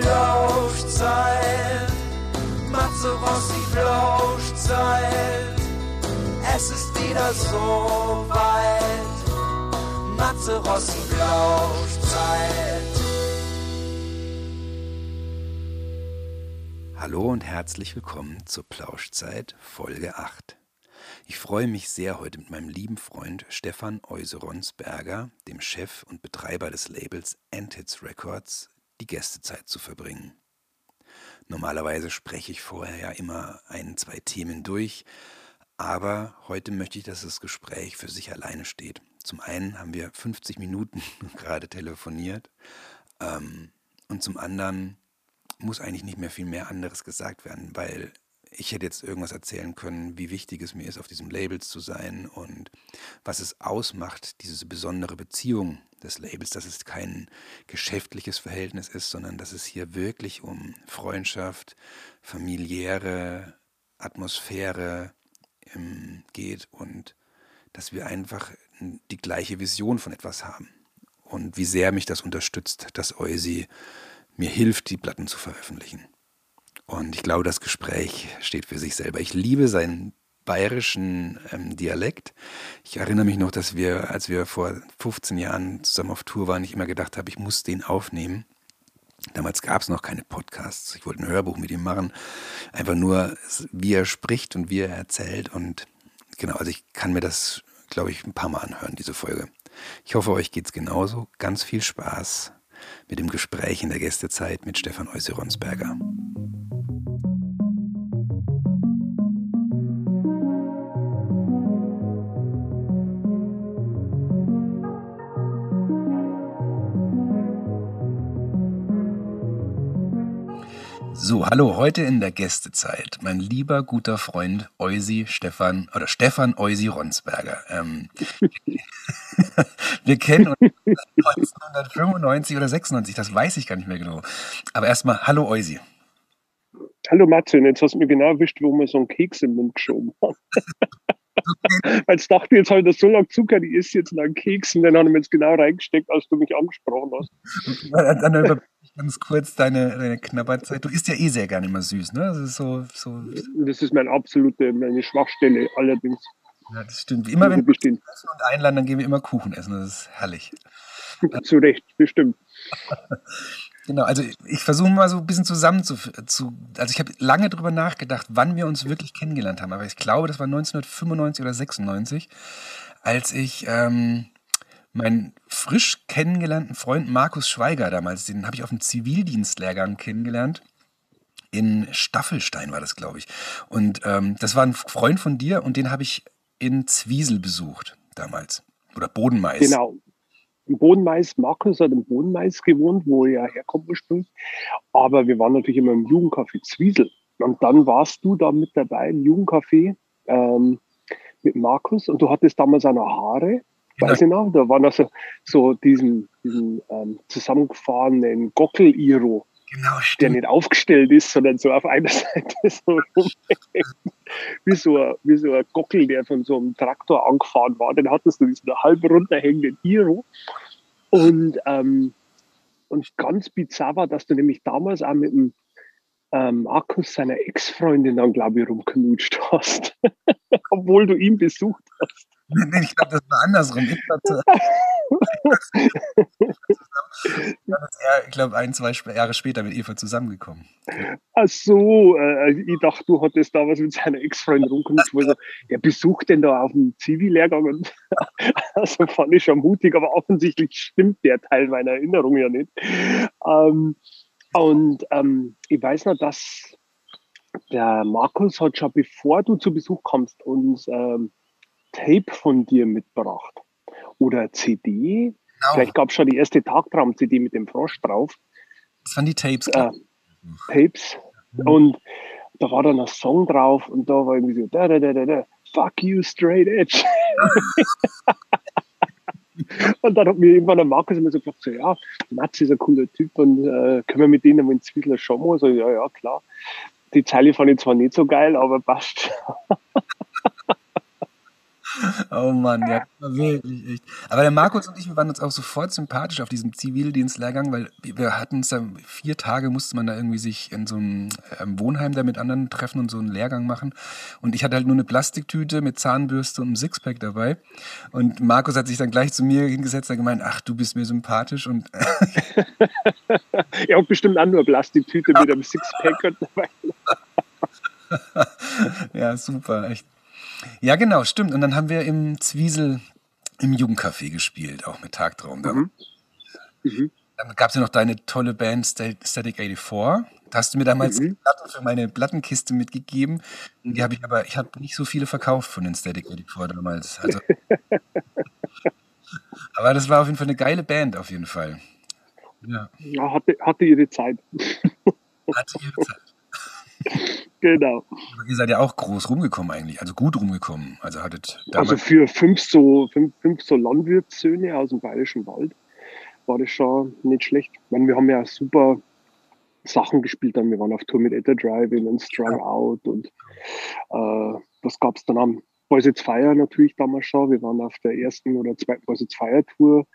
Flauschzeit. Matze Rossi Flauschzeit. Es ist wieder so weit. Matze Rossi Flauschzeit. Hallo und herzlich willkommen zur Plauschzeit Folge 8. Ich freue mich sehr, heute mit meinem lieben Freund Stefan Euseronsberger, dem Chef und Betreiber des Labels Antits Records, die Gästezeit zu verbringen. Normalerweise spreche ich vorher ja immer ein, zwei Themen durch, aber heute möchte ich, dass das Gespräch für sich alleine steht. Zum einen haben wir 50 Minuten gerade telefoniert ähm, und zum anderen muss eigentlich nicht mehr viel mehr anderes gesagt werden, weil ich hätte jetzt irgendwas erzählen können, wie wichtig es mir ist, auf diesem Labels zu sein und was es ausmacht, diese besondere Beziehung des Labels, dass es kein geschäftliches Verhältnis ist, sondern dass es hier wirklich um Freundschaft, familiäre Atmosphäre ähm, geht und dass wir einfach die gleiche Vision von etwas haben. Und wie sehr mich das unterstützt, dass Eusi mir hilft, die Platten zu veröffentlichen. Und ich glaube, das Gespräch steht für sich selber. Ich liebe seinen bayerischen ähm, Dialekt. Ich erinnere mich noch, dass wir, als wir vor 15 Jahren zusammen auf Tour waren, ich immer gedacht habe, ich muss den aufnehmen. Damals gab es noch keine Podcasts. Ich wollte ein Hörbuch mit ihm machen. Einfach nur, wie er spricht und wie er erzählt. Und genau, also ich kann mir das, glaube ich, ein paar Mal anhören, diese Folge. Ich hoffe, euch geht es genauso. Ganz viel Spaß mit dem Gespräch in der Gästezeit mit Stefan Euseronsberger. So, hallo, heute in der Gästezeit. Mein lieber guter Freund Eusi Stefan oder Stefan Eusi Ronsberger. Ähm, wir kennen uns 1995 oder 96, das weiß ich gar nicht mehr genau. Aber erstmal, hallo Eusi. Hallo Matze, jetzt hast du mir genau erwischt, wo wir so einen Keks im Mund geschoben haben. Weil ich dachte, jetzt habe ich das so lange Zucker, die ist jetzt noch einen Keks und dann haben wir jetzt genau reingesteckt, als du mich angesprochen hast. Ganz kurz deine, deine Knabberzeit. Du isst ja eh sehr gerne immer süß, ne? Das ist so, so. Das ist meine absolute, meine Schwachstelle allerdings. Ja, das stimmt. Immer wenn wir essen und einladen, dann gehen wir immer Kuchen essen. Das ist herrlich. Zu Recht, bestimmt. Genau, also ich versuche mal so ein bisschen zusammen zu, zu also ich habe lange darüber nachgedacht, wann wir uns wirklich kennengelernt haben, aber ich glaube, das war 1995 oder 96, als ich ähm, meinen frisch kennengelernten Freund Markus Schweiger damals, den habe ich auf dem Zivildienstlehrgang kennengelernt. In Staffelstein war das, glaube ich. Und ähm, das war ein Freund von dir und den habe ich in Zwiesel besucht damals. Oder Bodenmais. Genau. Im Bodenmais, Markus hat im Bodenmais gewohnt, wo er herkommt ursprünglich. Aber wir waren natürlich immer im Jugendcafé Zwiesel. Und dann warst du da mit dabei im Jugendcafé ähm, mit Markus und du hattest damals auch noch Haare Weiß ich noch, da war noch so, diesen, diesen ähm, zusammengefahrenen Gockel-Iro, genau, der nicht aufgestellt ist, sondern so auf einer Seite so wie, so ein, wie so ein Gockel, der von so einem Traktor angefahren war. Dann hattest du diesen halb runterhängenden Iro. Und, ähm, und ganz bizarr war, dass du nämlich damals auch mit dem ähm, Markus seiner Ex-Freundin dann, glaube ich, rumknutscht hast. Obwohl du ihn besucht hast. Nee, ich glaube, das war andersrum. Ich glaube, ich glaube, ein, zwei Jahre später mit Eva zusammengekommen. Ach so, äh, ich dachte, du hattest da was mit seiner Ex-Freundin rumgeknutscht. So, er besucht denn da auf dem Zivi-Lehrgang? Und also fand ich schon mutig, aber offensichtlich stimmt der Teil meiner Erinnerung ja nicht. Ähm, und ähm, ich weiß noch, dass der Markus hat schon bevor du zu Besuch kommst uns ähm, Tape von dir mitgebracht oder CD. Genau. Vielleicht gab es schon die erste Tagtraum-CD mit dem Frosch drauf. Das waren die Tapes. Äh, Tapes. Mhm. Und da war dann ein Song drauf und da war irgendwie so, da, da, da, da, da, fuck you, straight edge. und dann hat mir irgendwann der Markus immer so gesagt, so, ja, Mats ist ein cooler Typ und äh, können wir mit denen ins Zwiesler schon mal? So, ja, ja, klar. Die Zeile fand ich zwar nicht so geil, aber passt. Oh Mann, ja, wirklich echt. Aber der Markus und ich, wir waren uns auch sofort sympathisch auf diesem Zivildienstlehrgang, weil wir hatten es da vier Tage, musste man da irgendwie sich in so einem ähm, Wohnheim da mit anderen treffen und so einen Lehrgang machen. Und ich hatte halt nur eine Plastiktüte mit Zahnbürste und einem Sixpack dabei. Und Markus hat sich dann gleich zu mir hingesetzt und gemeint, ach, du bist mir sympathisch. Und er hat bestimmt auch nur Plastiktüte mit einem Sixpack dabei. ja, super, echt. Ja, genau, stimmt. Und dann haben wir im Zwiesel im Jugendcafé gespielt, auch mit Tagtraum. Mhm. Mhm. Dann gab es ja noch deine tolle Band Static 84. Da hast du mir damals mhm. Platten für meine Plattenkiste mitgegeben. Die habe ich aber, ich habe nicht so viele verkauft von den Static 84 damals. Also, aber das war auf jeden Fall eine geile Band, auf jeden Fall. Ja, ja hatte, hatte ihre Zeit. Hatte ihre Zeit. Genau. Aber ihr seid ja auch groß rumgekommen eigentlich, also gut rumgekommen. Also hattet Also für fünf so, fünf, fünf so Landwirtssöhne aus dem Bayerischen Wald war das schon nicht schlecht. Ich meine, wir haben ja super Sachen gespielt dann. Wir waren auf Tour mit Etta Driving und Strung. Out und äh, was gab es dann am Boys It's Fire natürlich damals schon. Wir waren auf der ersten oder zweiten Boys It's Fire Tour,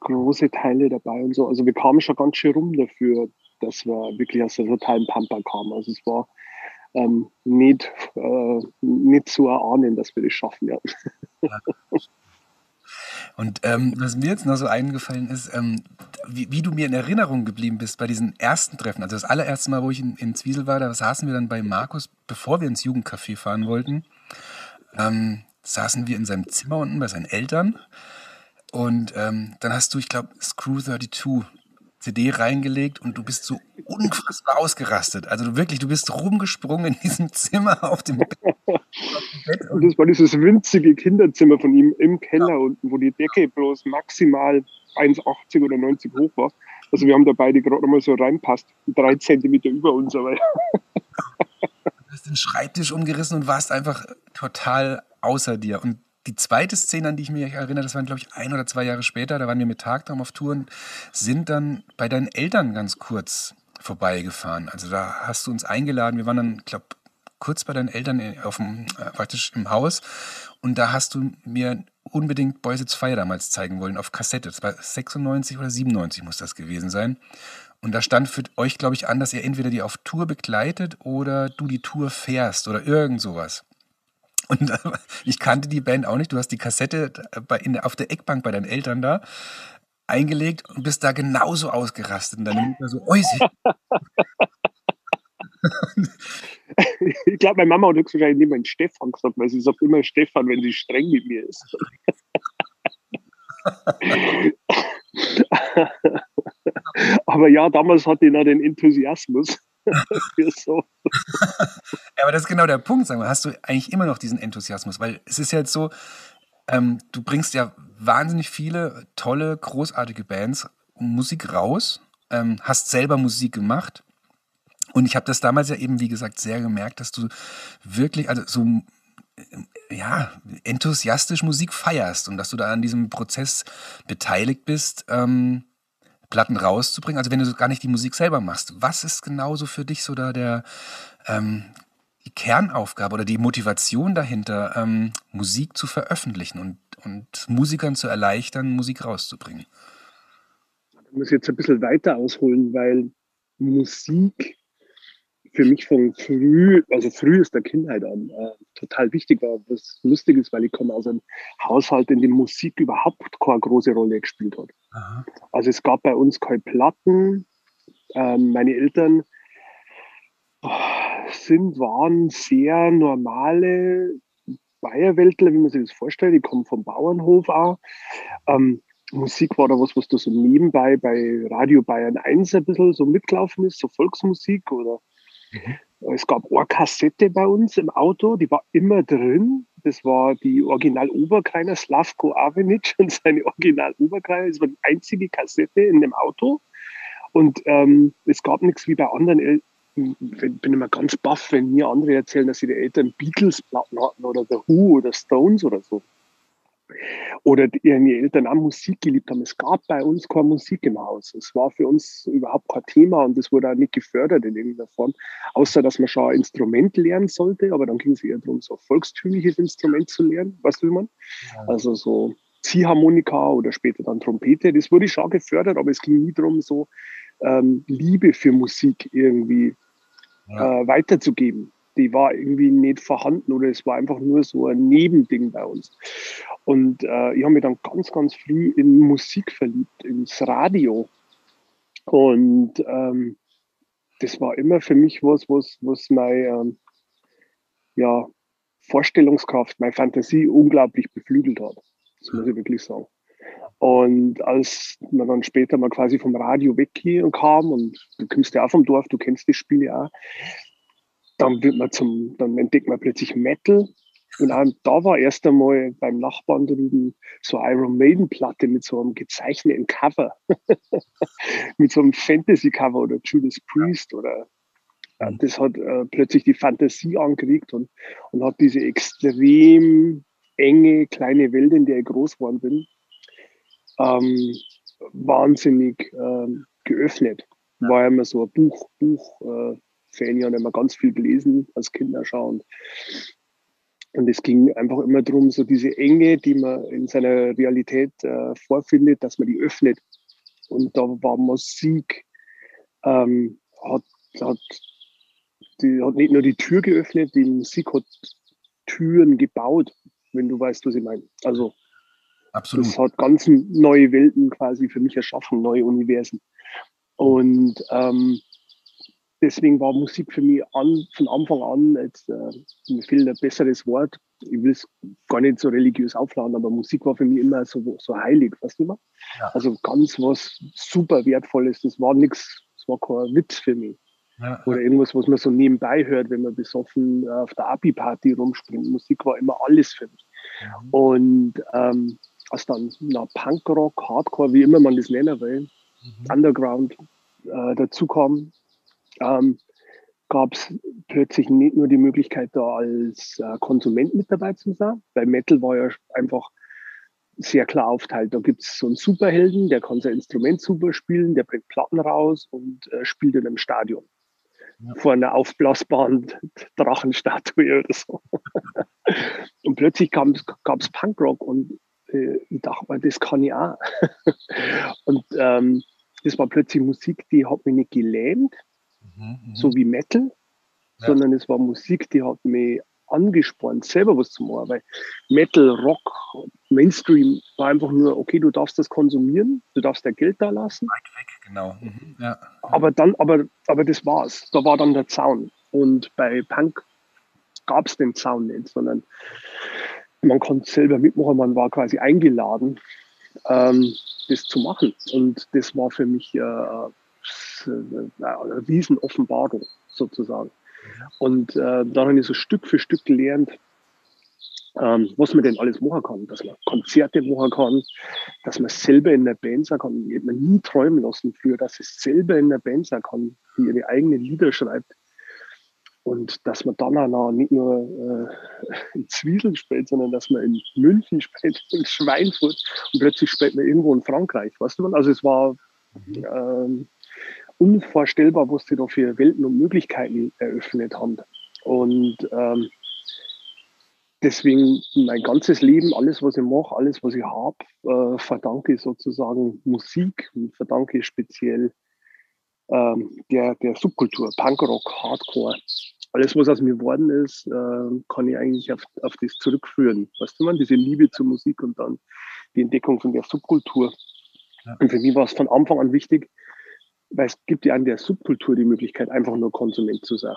große Teile dabei und so. Also wir kamen schon ganz schön rum dafür, dass wir wirklich aus der totalen Pampa kamen. Also es war ähm, nicht, äh, nicht zu erahnen, dass wir das schaffen werden. Ja. Und ähm, was mir jetzt noch so eingefallen ist, ähm, wie, wie, du mir in Erinnerung geblieben bist bei diesen ersten Treffen. Also das allererste Mal, wo ich in, in Zwiesel war, da saßen wir dann bei Markus, bevor wir ins Jugendcafé fahren wollten, ähm, saßen wir in seinem Zimmer unten bei seinen Eltern. Und ähm, dann hast du, ich glaube, Screw 32 CD reingelegt und du bist so unfassbar ausgerastet. Also du wirklich, du bist rumgesprungen in diesem Zimmer auf dem Bett. und das war dieses winzige Kinderzimmer von ihm im Keller ja. unten, wo die Decke bloß maximal 1,80 oder 90 hoch war. Also wir haben da beide gerade mal so reinpasst, drei Zentimeter über uns. Aber du hast den Schreibtisch umgerissen und warst einfach total außer dir. Und die zweite Szene, an die ich mich erinnere, das waren, glaube ich, ein oder zwei Jahre später, da waren wir mit Tagtraum auf Tour und sind dann bei deinen Eltern ganz kurz vorbeigefahren. Also da hast du uns eingeladen. Wir waren dann, glaube kurz bei deinen Eltern auf dem, äh, praktisch im Haus und da hast du mir unbedingt Boys It's Fire damals zeigen wollen auf Kassette. Das war 96 oder 97 muss das gewesen sein. Und da stand für euch, glaube ich, an, dass ihr entweder die auf Tour begleitet oder du die Tour fährst oder irgend sowas. Und äh, ich kannte die Band auch nicht. Du hast die Kassette bei, in, auf der Eckbank bei deinen Eltern da eingelegt und bist da genauso ausgerastet. Und deine Mutter so, Oisi. ich glaube, meine Mama hat höchstwahrscheinlich immer Stefan gesagt, weil sie sagt immer Stefan, wenn sie streng mit mir ist. Aber ja, damals hatte ich noch den Enthusiasmus. so. ja, aber das ist genau der Punkt, sagen wir. Hast du eigentlich immer noch diesen Enthusiasmus? Weil es ist ja jetzt so, ähm, du bringst ja wahnsinnig viele tolle, großartige Bands Musik raus, ähm, hast selber Musik gemacht. Und ich habe das damals ja eben, wie gesagt, sehr gemerkt, dass du wirklich, also so äh, ja, enthusiastisch Musik feierst und dass du da an diesem Prozess beteiligt bist. Ähm, Platten rauszubringen? Also wenn du gar nicht die Musik selber machst, was ist genauso für dich so da der ähm, die Kernaufgabe oder die Motivation dahinter, ähm, Musik zu veröffentlichen und, und Musikern zu erleichtern, Musik rauszubringen? Ich muss jetzt ein bisschen weiter ausholen, weil Musik für mich von früh, also frühester Kindheit an, äh, total wichtig war. Was lustig ist, weil ich komme aus einem Haushalt, in dem Musik überhaupt keine große Rolle gespielt hat. Aha. Also es gab bei uns keine Platten. Ähm, meine Eltern oh, sind, waren sehr normale Bayerweltler, wie man sich das vorstellt. Die kommen vom Bauernhof auch. Ähm, Musik war da was, was da so nebenbei bei Radio Bayern 1 ein bisschen so mitgelaufen ist, so Volksmusik oder. Es gab eine Kassette bei uns im Auto, die war immer drin. Das war die Original Oberkreiner, Slavko Avenic und seine Original Oberkreiner. Das war die einzige Kassette in dem Auto. Und ähm, es gab nichts wie bei anderen El ich bin immer ganz baff, wenn mir andere erzählen, dass die Eltern Beatles-Platten hatten oder The Who oder Stones oder so. Oder ihre Eltern auch Musik geliebt haben. Es gab bei uns keine Musik im Haus. Es war für uns überhaupt kein Thema und es wurde auch nicht gefördert in irgendeiner Form, außer dass man schon ein Instrument lernen sollte, aber dann ging es eher darum, so ein volkstümliches Instrument zu lernen, weißt du, wie man? Ja. Also so Ziehharmonika oder später dann Trompete. Das wurde schon gefördert, aber es ging nie darum, so ähm, Liebe für Musik irgendwie ja. äh, weiterzugeben die war irgendwie nicht vorhanden oder es war einfach nur so ein Nebending bei uns. Und äh, ich habe mich dann ganz, ganz früh in Musik verliebt, ins Radio. Und ähm, das war immer für mich was, was, was meine ähm, ja, Vorstellungskraft, meine Fantasie unglaublich beflügelt hat. Das muss ich wirklich sagen. Und als man dann später mal quasi vom Radio wegkam und du kommst ja auch vom Dorf, du kennst das Spiel ja auch, dann wird man zum, dann entdeckt man plötzlich Metal. Und da war erst einmal beim Nachbarn drüben so Iron Maiden Platte mit so einem gezeichneten Cover. mit so einem Fantasy Cover oder Judas Priest oder ja, das hat äh, plötzlich die Fantasie angeregt und, und hat diese extrem enge kleine Welt, in der ich groß geworden bin, ähm, wahnsinnig ähm, geöffnet. War immer so ein Buch, Buch äh, Fan ja immer ganz viel gelesen als Kinder schauen. Und es ging einfach immer darum, so diese Enge, die man in seiner Realität äh, vorfindet, dass man die öffnet. Und da war Musik, ähm, hat, hat, die, hat nicht nur die Tür geöffnet, die Musik hat Türen gebaut, wenn du weißt, was ich meine. Also Absolut. das hat ganz neue Welten quasi für mich erschaffen, neue Universen. Und ähm, deswegen war Musik für mich an, von Anfang an, jetzt, äh, mir fehlt ein besseres Wort, ich will es gar nicht so religiös aufladen, aber Musik war für mich immer so, so heilig, weißt du mal? Ja. Also ganz was super Wertvolles, das war nichts, das war kein Witz für mich. Ja. Oder irgendwas, was man so nebenbei hört, wenn man besoffen auf der Abi-Party rumspringt. Musik war immer alles für mich. Mhm. Und ähm, als dann na, Punkrock, Hardcore, wie immer man das nennen will, mhm. Underground äh, dazu kam, ähm, gab es plötzlich nicht nur die Möglichkeit, da als äh, Konsument mit dabei zu sein. Bei Metal war ja einfach sehr klar aufteilt. Da gibt es so einen Superhelden, der kann sein Instrument super spielen, der bringt Platten raus und äh, spielt in einem Stadion. Ja. Vor einer aufblasbaren Drachenstatue oder so. und plötzlich gab es Punkrock und äh, ich dachte mir, das kann ich auch. und ähm, das war plötzlich Musik, die hat mich nicht gelähmt, Mhm, so wie Metal, ja. sondern es war Musik, die hat mich angespornt, selber was zu machen. Weil Metal, Rock, Mainstream war einfach nur, okay, du darfst das konsumieren, du darfst dein Geld da lassen. Weit weg, genau. Mhm. Ja. Aber dann, aber, aber das war's. Da war dann der Zaun. Und bei Punk gab es den Zaun nicht, sondern man konnte selber mitmachen, man war quasi eingeladen, ähm, das zu machen. Und das war für mich äh, Riesenoffenbarung sozusagen. Und äh, habe ich so Stück für Stück gelernt, ähm, was man denn alles machen kann, dass man Konzerte machen kann, dass man selber in der Band sein kann. Ich hätte mir nie träumen lassen früher, dass es selber in der Band sein kann, die ihre eigenen Lieder schreibt. Und dass man dann auch nicht nur äh, in Zwiesel spielt, sondern dass man in München spielt, in Schweinfurt und plötzlich spielt man irgendwo in Frankreich. Weißt du? Also es war mhm. ähm, unvorstellbar, was sie da für Welten und Möglichkeiten eröffnet haben. Und ähm, deswegen mein ganzes Leben, alles, was ich mache, alles, was ich habe, äh, verdanke ich sozusagen Musik und verdanke speziell ähm, der, der Subkultur, Punkrock, Hardcore. Alles, was aus mir geworden ist, äh, kann ich eigentlich auf, auf das zurückführen. Weißt du, man, diese Liebe zur Musik und dann die Entdeckung von der Subkultur. Ja. Und für mich war es von Anfang an wichtig, weil es gibt ja an der Subkultur die Möglichkeit, einfach nur Konsument zu sein.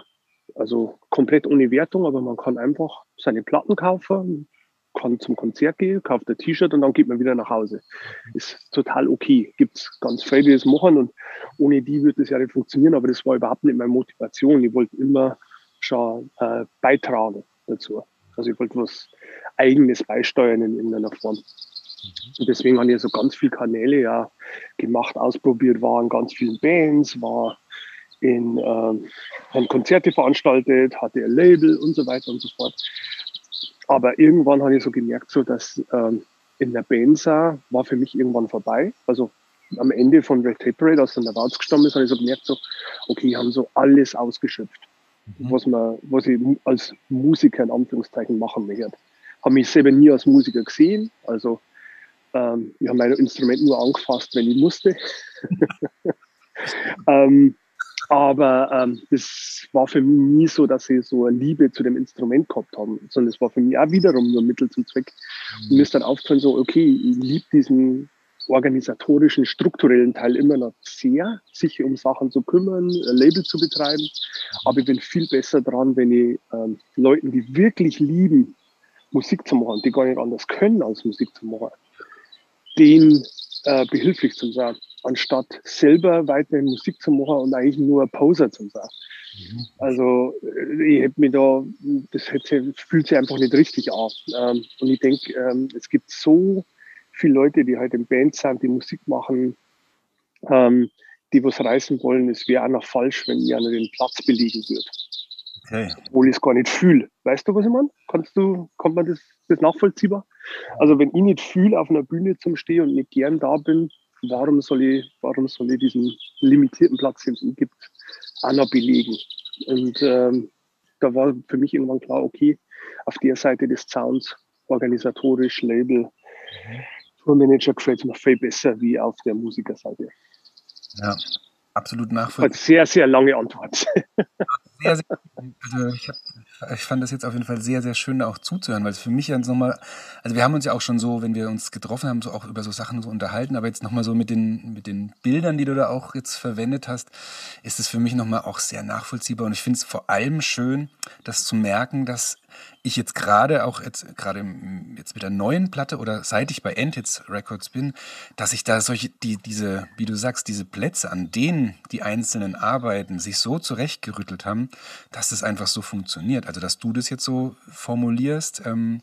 Also komplett ohne Wertung, aber man kann einfach seine Platten kaufen, kann zum Konzert gehen, kauft ein T-Shirt und dann geht man wieder nach Hause. Ist total okay. Gibt es ganz viele, die das machen und ohne die würde es ja nicht funktionieren, aber das war überhaupt nicht meine Motivation. Ich wollte immer schon äh, beitragen dazu. Also ich wollte was Eigenes beisteuern in irgendeiner Form. Und deswegen habe ich so ganz viele Kanäle ja gemacht, ausprobiert, war in ganz vielen Bands, war in äh, Konzerte veranstaltet, hatte ein Label und so weiter und so fort. Aber irgendwann habe ich so gemerkt, so dass ähm, in der Benza war für mich irgendwann vorbei. Also am Ende von Red Tape Parade, als dann der Warz gestorben ist, habe ich so gemerkt, so, okay, haben so alles ausgeschöpft, mhm. was man, was ich als Musiker in Anführungszeichen machen möchte. Habe mich selber nie als Musiker gesehen, also ähm, ich habe mein Instrument nur angefasst, wenn ich musste. ähm, aber ähm, das war für mich nie so, dass ich so eine Liebe zu dem Instrument gehabt habe, sondern es war für mich auch wiederum nur Mittel zum Zweck. Mhm. Und mir ist dann aufgefallen, so, okay, ich liebe diesen organisatorischen, strukturellen Teil immer noch sehr, sich um Sachen zu kümmern, ein Label zu betreiben. Aber ich bin viel besser dran, wenn ich ähm, Leuten, die wirklich lieben, Musik zu machen, die gar nicht anders können als Musik zu machen, denen äh, behilflich zu sein, anstatt selber weiterhin Musik zu machen und eigentlich nur Poser zu sein. Mhm. Also äh, ich hätte mir da, das hätte, fühlt sich einfach nicht richtig an. Ähm, und ich denke, ähm, es gibt so viele Leute, die halt in Bands sind, die Musik machen, ähm, die was reißen wollen. Es wäre auch noch falsch, wenn einer den Platz belegen würde. Okay. Obwohl ich es gar nicht fühle. Weißt du, was ich meine? Kannst du, kommt man das, das nachvollziehbar? Also wenn ich nicht fühle, auf einer Bühne zum Stehen und nicht gern da bin, warum soll ich, warum soll ich diesen limitierten Platz, den es gibt, auch noch belegen? Und ähm, da war für mich irgendwann klar, okay, auf der Seite des Sounds, organisatorisch, Label, mhm. Tourmanager gefällt es mir viel besser wie auf der Musikerseite. Ja, absolut nachvollziehbar. Sehr, sehr lange Antwort. Sehr, sehr, also ich, hab, ich, fand das jetzt auf jeden Fall sehr, sehr schön auch zuzuhören, weil es für mich ja nochmal, also wir haben uns ja auch schon so, wenn wir uns getroffen haben, so auch über so Sachen so unterhalten, aber jetzt nochmal so mit den, mit den Bildern, die du da auch jetzt verwendet hast, ist es für mich nochmal auch sehr nachvollziehbar. Und ich finde es vor allem schön, das zu merken, dass ich jetzt gerade auch jetzt gerade jetzt mit der neuen Platte oder seit ich bei Endhits Records bin, dass ich da solche die diese wie du sagst diese Plätze an denen die einzelnen Arbeiten sich so zurechtgerüttelt haben, dass es einfach so funktioniert. Also dass du das jetzt so formulierst. Ähm,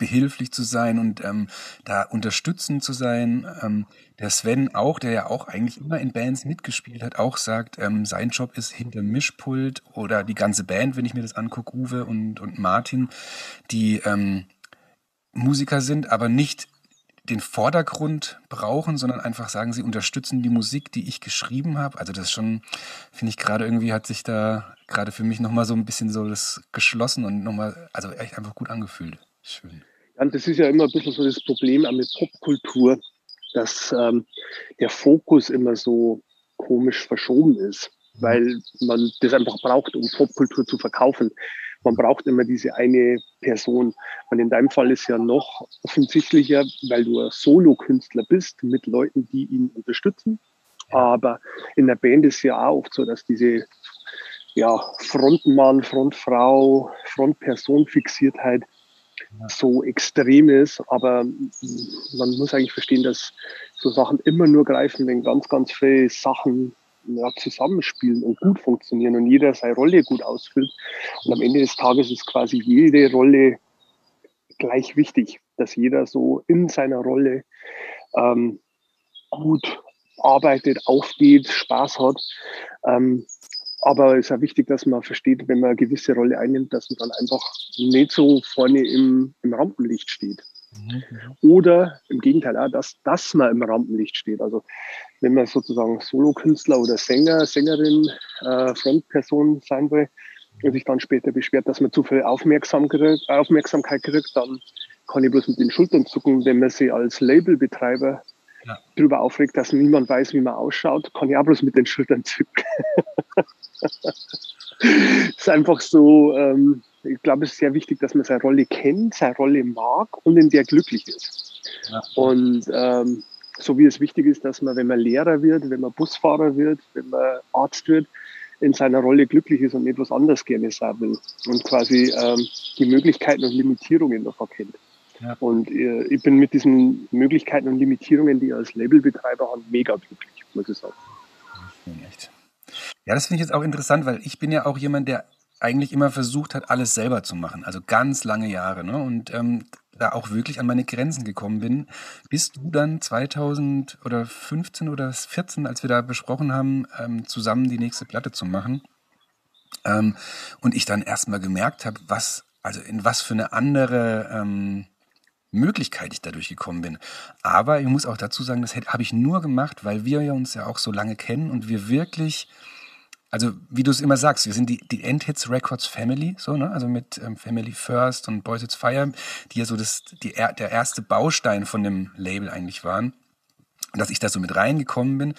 behilflich zu sein und ähm, da unterstützend zu sein. Ähm, der Sven auch, der ja auch eigentlich immer in Bands mitgespielt hat, auch sagt, ähm, sein Job ist hinter Mischpult oder die ganze Band, wenn ich mir das angucke, Uwe und, und Martin, die ähm, Musiker sind, aber nicht den Vordergrund brauchen, sondern einfach sagen, sie unterstützen die Musik, die ich geschrieben habe. Also das schon, finde ich gerade irgendwie hat sich da gerade für mich nochmal so ein bisschen so das geschlossen und nochmal, also echt einfach gut angefühlt. Schön. Und das ist ja immer ein bisschen so das Problem auch mit Popkultur, dass ähm, der Fokus immer so komisch verschoben ist, mhm. weil man das einfach braucht, um Popkultur zu verkaufen. Man braucht immer diese eine Person. Und in deinem Fall ist ja noch offensichtlicher, weil du ein Solo-Künstler bist mit Leuten, die ihn unterstützen. Aber in der Band ist ja auch oft so, dass diese ja, Frontmann, Frontfrau, Frontperson-Fixiertheit so extrem ist. Aber man muss eigentlich verstehen, dass so Sachen immer nur greifen, wenn ganz, ganz viele Sachen ja, zusammenspielen und gut funktionieren und jeder seine Rolle gut ausfüllt. Und am Ende des Tages ist quasi jede Rolle gleich wichtig, dass jeder so in seiner Rolle ähm, gut arbeitet, aufgeht, Spaß hat. Ähm, aber es ist auch wichtig, dass man versteht, wenn man eine gewisse Rolle einnimmt, dass man dann einfach nicht so vorne im, im Rampenlicht steht. Mhm. Oder im Gegenteil, auch, dass, dass man im Rampenlicht steht. Also wenn man sozusagen Solokünstler oder Sänger, Sängerin, äh, Frontperson sein will und sich dann später beschwert, dass man zu viel Aufmerksamkeit, Aufmerksamkeit kriegt, dann kann ich bloß mit den Schultern zucken, wenn man sie als Labelbetreiber ja. darüber aufregt, dass niemand weiß, wie man ausschaut, kann ich auch bloß mit den Schultern zucken. ist einfach so, ähm, ich glaube, es ist sehr wichtig, dass man seine Rolle kennt, seine Rolle mag und in der glücklich ist. Ja. Und ähm, so wie es wichtig ist, dass man, wenn man Lehrer wird, wenn man Busfahrer wird, wenn man Arzt wird, in seiner Rolle glücklich ist und etwas anderes gerne sein will und quasi ähm, die Möglichkeiten und Limitierungen noch erkennt. Ja. Und äh, ich bin mit diesen Möglichkeiten und Limitierungen, die ich als Labelbetreiber habe, mega glücklich, muss ich sagen. Echt. Ja, das finde ich jetzt auch interessant, weil ich bin ja auch jemand, der eigentlich immer versucht hat, alles selber zu machen. Also ganz lange Jahre. Ne? Und ähm, da auch wirklich an meine Grenzen gekommen bin, bis du dann 2000 oder 15 oder 14, als wir da besprochen haben, ähm, zusammen die nächste Platte zu machen. Ähm, und ich dann erstmal gemerkt habe, was, also in was für eine andere ähm, Möglichkeit ich dadurch gekommen bin. Aber ich muss auch dazu sagen, das habe ich nur gemacht, weil wir uns ja auch so lange kennen und wir wirklich, also wie du es immer sagst, wir sind die, die Endhits Records Family, so, ne? Also mit ähm, Family First und Boys It's Fire, die ja so das, die, der erste Baustein von dem Label eigentlich waren. Und dass ich da so mit reingekommen bin,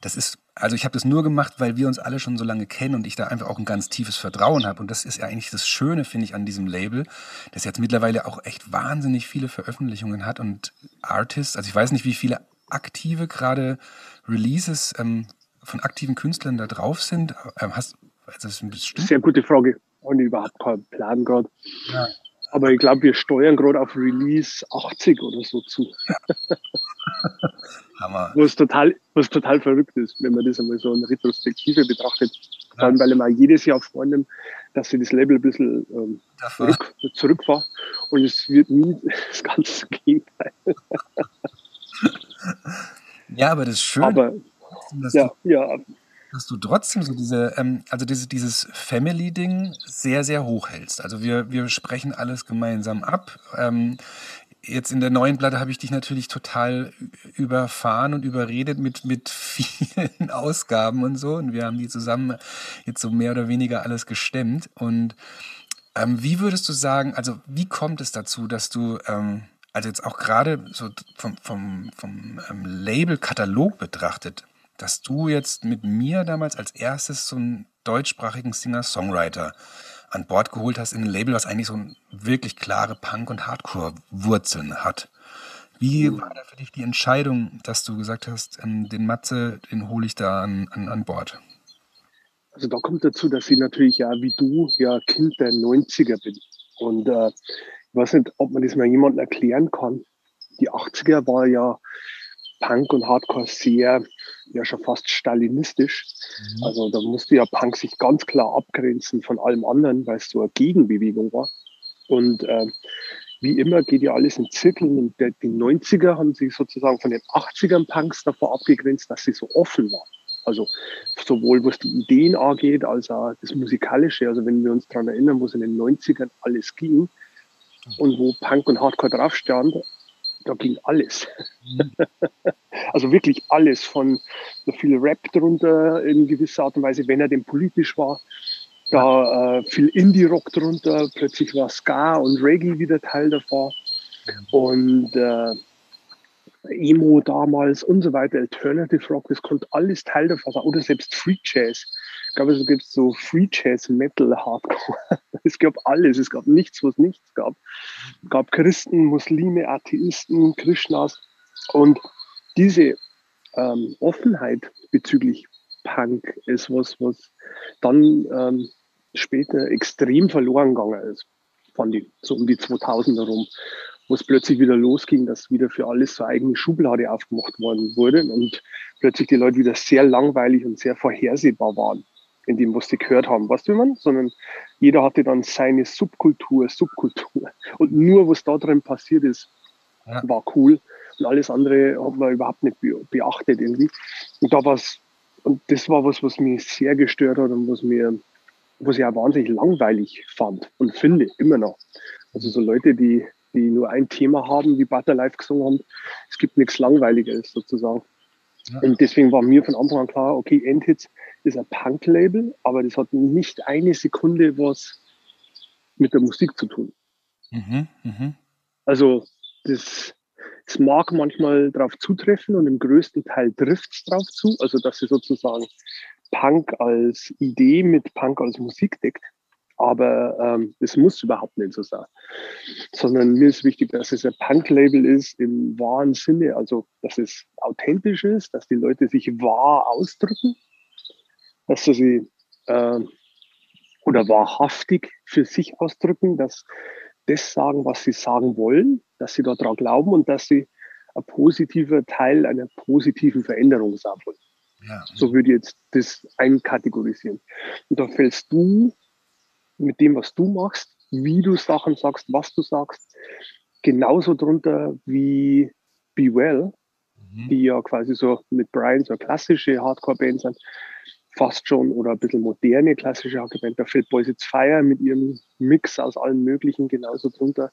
das ist also ich habe das nur gemacht, weil wir uns alle schon so lange kennen und ich da einfach auch ein ganz tiefes Vertrauen habe. Und das ist ja eigentlich das Schöne, finde ich, an diesem Label, das jetzt mittlerweile auch echt wahnsinnig viele Veröffentlichungen hat und Artists, also ich weiß nicht, wie viele aktive gerade Releases ähm, von aktiven Künstlern da drauf sind. Ähm, hast, also das ist Sehr gute Frage. Und überhaupt keinen Plan gerade. Ja. Aber ich glaube, wir steuern gerade auf Release 80 oder so zu. Hammer. Was total, was total verrückt ist, wenn man das einmal so in Retrospektive betrachtet. Vor allem, weil ich mal jedes Jahr vornehme, dass ich das Label ein bisschen ähm, zurück, zurückfahre. Und es wird nie das ganze Gegenteil. ja, aber das ist schön. Aber, ja, ja, dass du trotzdem so diese, ähm, also diese, dieses Family-Ding sehr, sehr hoch hältst. Also wir, wir sprechen alles gemeinsam ab. Ähm, jetzt in der neuen Platte habe ich dich natürlich total überfahren und überredet mit, mit vielen Ausgaben und so. Und wir haben die zusammen jetzt so mehr oder weniger alles gestemmt. Und ähm, wie würdest du sagen, also wie kommt es dazu, dass du, ähm, also jetzt auch gerade so vom, vom, vom ähm, Label-Katalog betrachtet, dass du jetzt mit mir damals als erstes so einen deutschsprachigen Singer-Songwriter an Bord geholt hast in ein Label, was eigentlich so wirklich klare Punk- und Hardcore-Wurzeln hat. Wie war da für dich die Entscheidung, dass du gesagt hast, ähm, den Matze, den hole ich da an, an, an Bord? Also da kommt dazu, dass ich natürlich ja wie du ja Kind der 90er bin. Und äh, ich weiß nicht, ob man das mal jemandem erklären kann. Die 80er war ja Punk und Hardcore sehr, ja schon fast stalinistisch. Mhm. Also da musste ja Punk sich ganz klar abgrenzen von allem anderen, weil es so eine Gegenbewegung war. Und äh, wie immer geht ja alles in Zirkeln. Und der, die 90er haben sich sozusagen von den 80ern Punks davor abgegrenzt, dass sie so offen waren. Also sowohl was die Ideen angeht, als auch das Musikalische. Also wenn wir uns daran erinnern, wo es in den 90ern alles ging und wo Punk und Hardcore drauf stand, da ging alles. Mhm. also wirklich alles, von da viel Rap drunter in gewisser Art und Weise, wenn er denn politisch war. Da äh, viel Indie-Rock drunter, plötzlich war Ska und Reggae wieder Teil davon. Und äh, Emo damals und so weiter, Alternative Rock, das konnte alles Teil davon sein. Oder selbst Free Jazz. Ich glaube, es gibt so Free Jazz, Metal, Hardcore. Es gab alles. Es gab nichts, was nichts gab. Es gab Christen, Muslime, Atheisten, Krishnas. Und diese ähm, Offenheit bezüglich Punk ist was, was dann ähm, später extrem verloren gegangen ist. Fand ich, so um die 2000er rum wo es plötzlich wieder losging, dass wieder für alles so eigene Schublade aufgemacht worden wurde und plötzlich die Leute wieder sehr langweilig und sehr vorhersehbar waren in dem, was sie gehört haben, weißt du, man? Sondern jeder hatte dann seine Subkultur, Subkultur. Und nur, was da drin passiert ist, ja. war cool. Und alles andere hat man überhaupt nicht beachtet irgendwie. Und da war's, und das war was, was mich sehr gestört hat und was mir, was ich auch wahnsinnig langweilig fand und finde, immer noch. Also so Leute, die, die nur ein Thema haben, wie Butterlife gesungen haben, es gibt nichts Langweiliges sozusagen. Ja. Und deswegen war mir von Anfang an klar, okay, Endhits ist ein Punk-Label, aber das hat nicht eine Sekunde was mit der Musik zu tun. Mhm, mh. Also das, das mag manchmal darauf zutreffen und im größten Teil trifft es darauf zu, also dass sie sozusagen Punk als Idee mit Punk als Musik deckt. Aber ähm, das muss überhaupt nicht so sein. Sondern mir ist wichtig, dass es ein Punk-Label ist im wahren Sinne, also dass es authentisch ist, dass die Leute sich wahr ausdrücken dass sie sie äh, oder wahrhaftig für sich ausdrücken, dass das sagen, was sie sagen wollen, dass sie daran glauben und dass sie ein positiver Teil einer positiven Veränderung sein wollen. Ja. So würde ich jetzt das einkategorisieren. Und da fällst du mit dem, was du machst, wie du Sachen sagst, was du sagst, genauso drunter wie Be Well, mhm. die ja quasi so mit Brian so klassische Hardcore-Bands sind, fast schon oder ein bisschen moderne klassische Hardcore-Band. Da fällt Boys It's Fire mit ihrem Mix aus allen möglichen genauso drunter.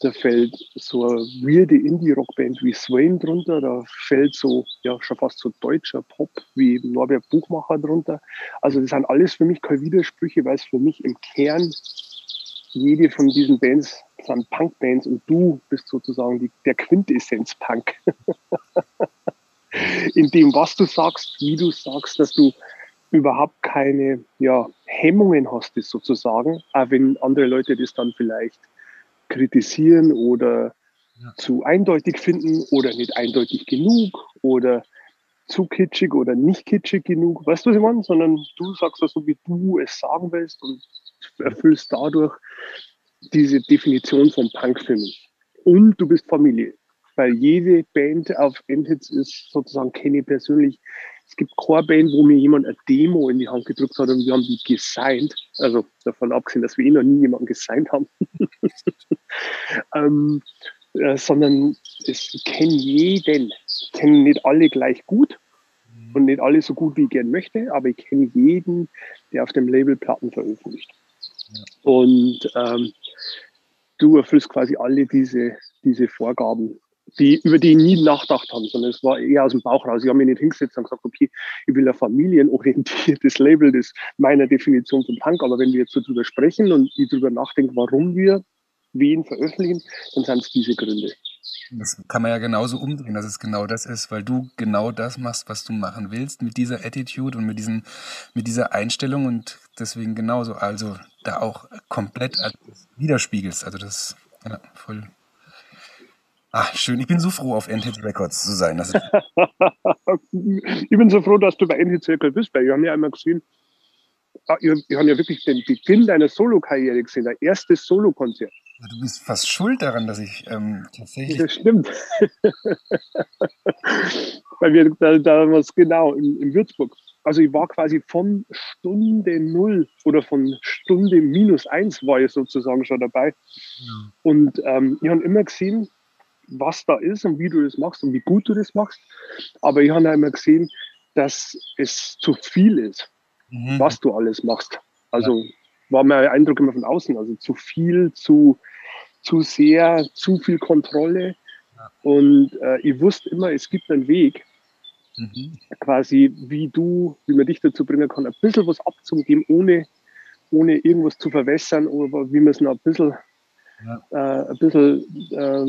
Da fällt so eine weirde Indie-Rockband wie Swain drunter, da fällt so, ja, schon fast so deutscher Pop wie Norbert Buchmacher drunter. Also das sind alles für mich keine Widersprüche, weil es für mich im Kern jede von diesen Bands sind Punk-Bands und du bist sozusagen die, der Quintessenz-Punk. In dem, was du sagst, wie du sagst, dass du überhaupt keine ja, Hemmungen hast, das sozusagen, auch wenn andere Leute das dann vielleicht kritisieren oder ja. zu eindeutig finden oder nicht eindeutig genug oder zu kitschig oder nicht kitschig genug. Weißt du, was ich meine? Sondern du sagst das so, wie du es sagen willst und erfüllst dadurch diese Definition von Punk für mich. Und du bist Familie. Weil jede Band auf Endhits ist sozusagen, kenne ich persönlich. Es gibt keine Band, wo mir jemand eine Demo in die Hand gedrückt hat und wir haben die gesigned. Also davon abgesehen, dass wir eh noch nie jemanden gesigned haben. ähm, äh, sondern es kennen jeden, kennen nicht alle gleich gut mhm. und nicht alle so gut, wie ich gern möchte, aber ich kenne jeden, der auf dem Label Platten veröffentlicht. Ja. Und ähm, du erfüllst quasi alle diese, diese Vorgaben, die, über die ich nie nachgedacht habe, sondern es war eher aus dem Bauch raus. Ich habe mich nicht hingesetzt und gesagt, okay, ich will ein familienorientiertes Label, das meiner Definition von Punk, aber wenn wir jetzt so drüber sprechen und ich drüber nachdenke, warum wir wen veröffentlichen, dann sind es diese Gründe. Das kann man ja genauso umdrehen, dass es genau das ist, weil du genau das machst, was du machen willst, mit dieser Attitude und mit, diesen, mit dieser Einstellung und deswegen genauso, also da auch komplett widerspiegelst. Also das ja, voll. Ah, schön. Ich bin so froh, auf Endhit Records zu sein. ich bin so froh, dass du bei Endhit Circle bist, weil wir haben ja einmal gesehen, ah, wir haben ja wirklich den Beginn deiner Solo-Karriere gesehen, dein erstes Solo-Konzert. Du bist fast schuld daran, dass ich ähm, tatsächlich. Das stimmt. Weil wir da, damals genau in, in Würzburg. Also ich war quasi von Stunde null oder von Stunde minus eins war ich sozusagen schon dabei. Ja. Und ähm, ich habe immer gesehen, was da ist und wie du das machst und wie gut du das machst. Aber ich habe immer gesehen, dass es zu viel ist, mhm. was du alles machst. Also ja. war mein Eindruck immer von außen. Also zu viel, zu, zu sehr, zu viel Kontrolle. Und äh, ich wusste immer, es gibt einen Weg, mhm. quasi wie du, wie man dich dazu bringen kann, ein bisschen was abzugeben, ohne, ohne irgendwas zu verwässern oder wie man es noch ein bisschen, ja. äh, ein bisschen äh,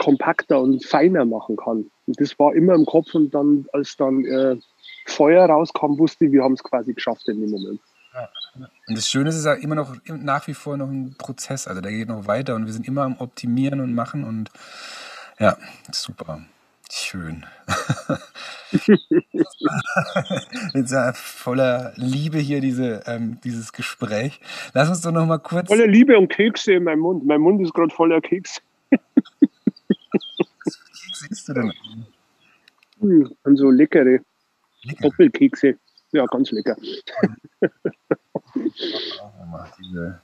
kompakter und feiner machen kann. Und das war immer im Kopf und dann, als dann äh, Feuer rauskam, wusste ich, wir haben es quasi geschafft in dem Moment. Und das Schöne ist, es ist ja immer noch nach wie vor noch ein Prozess. Also der geht noch weiter und wir sind immer am Optimieren und machen und ja, super. Schön. Jetzt ja voller Liebe hier diese, ähm, dieses Gespräch. Lass uns doch noch mal kurz. Voller Liebe und Kekse in meinem Mund. Mein Mund ist gerade voller Kekse isst du denn? Hm, und so leckere Lecker. Doppelkekse. Ja, ganz lecker. diese,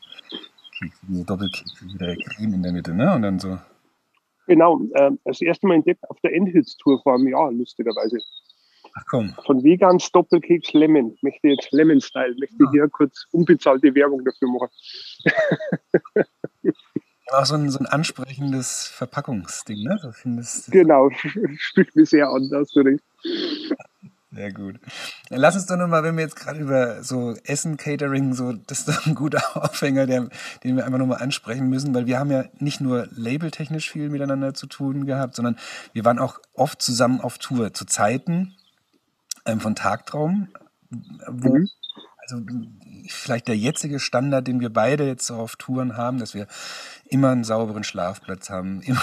diese Doppelkekse mit der Creme in der Mitte, ne? Und dann so. Genau, äh, das erste Mal entdeckt auf der Endhits-Tour vor einem Jahr, lustigerweise. Ach komm. Von Vegans Doppelkeks Lemon. Möchte jetzt Lemon Style, möchte ja. hier kurz unbezahlte Werbung dafür machen. auch so ein, so ein ansprechendes Verpackungsding, ne? So findest, genau, spricht mir sehr an, hast du recht. Sehr gut. Dann lass uns doch nochmal, wenn wir jetzt gerade über so Essen, Catering, so, das ist doch ein guter Aufhänger, der, den wir einfach nochmal ansprechen müssen, weil wir haben ja nicht nur labeltechnisch viel miteinander zu tun gehabt, sondern wir waren auch oft zusammen auf Tour zu Zeiten ähm, von Tagtraum, wo mhm. Also vielleicht der jetzige Standard, den wir beide jetzt so auf Touren haben, dass wir immer einen sauberen Schlafplatz haben, immer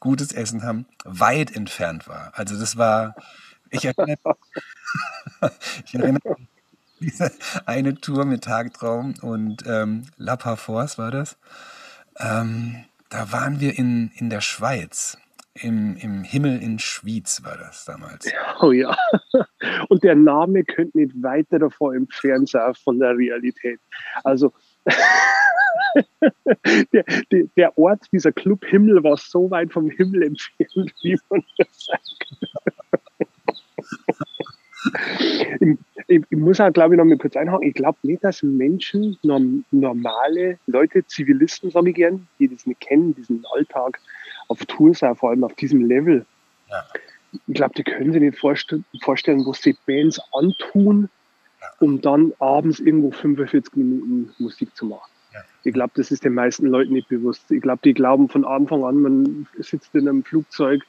gutes Essen haben, weit entfernt war. Also das war ich erinnere, ich erinnere diese eine Tour mit Tagtraum und ähm, La Parforce war das. Ähm, da waren wir in, in der Schweiz. Im, Im Himmel in Schwyz war das damals. Oh ja. Und der Name könnte nicht weiter davor entfernt sein von der Realität. Also der, der, Ort, dieser Club Himmel war so weit vom Himmel entfernt, wie man das sagt. Ich, muss auch, glaube ich, noch mal kurz einhaken. Ich glaube nicht, dass Menschen, normale Leute, Zivilisten, sage ich gern, die das nicht kennen, diesen Alltag auf Tour sein, vor allem auf diesem Level. Ja. Ich glaube, die können sich nicht vorstellen, vorstellen, was die Bands antun, um dann abends irgendwo 45 Minuten Musik zu machen. Ich glaube, das ist den meisten Leuten nicht bewusst. Ich glaube, die glauben von Anfang an, man sitzt in einem Flugzeug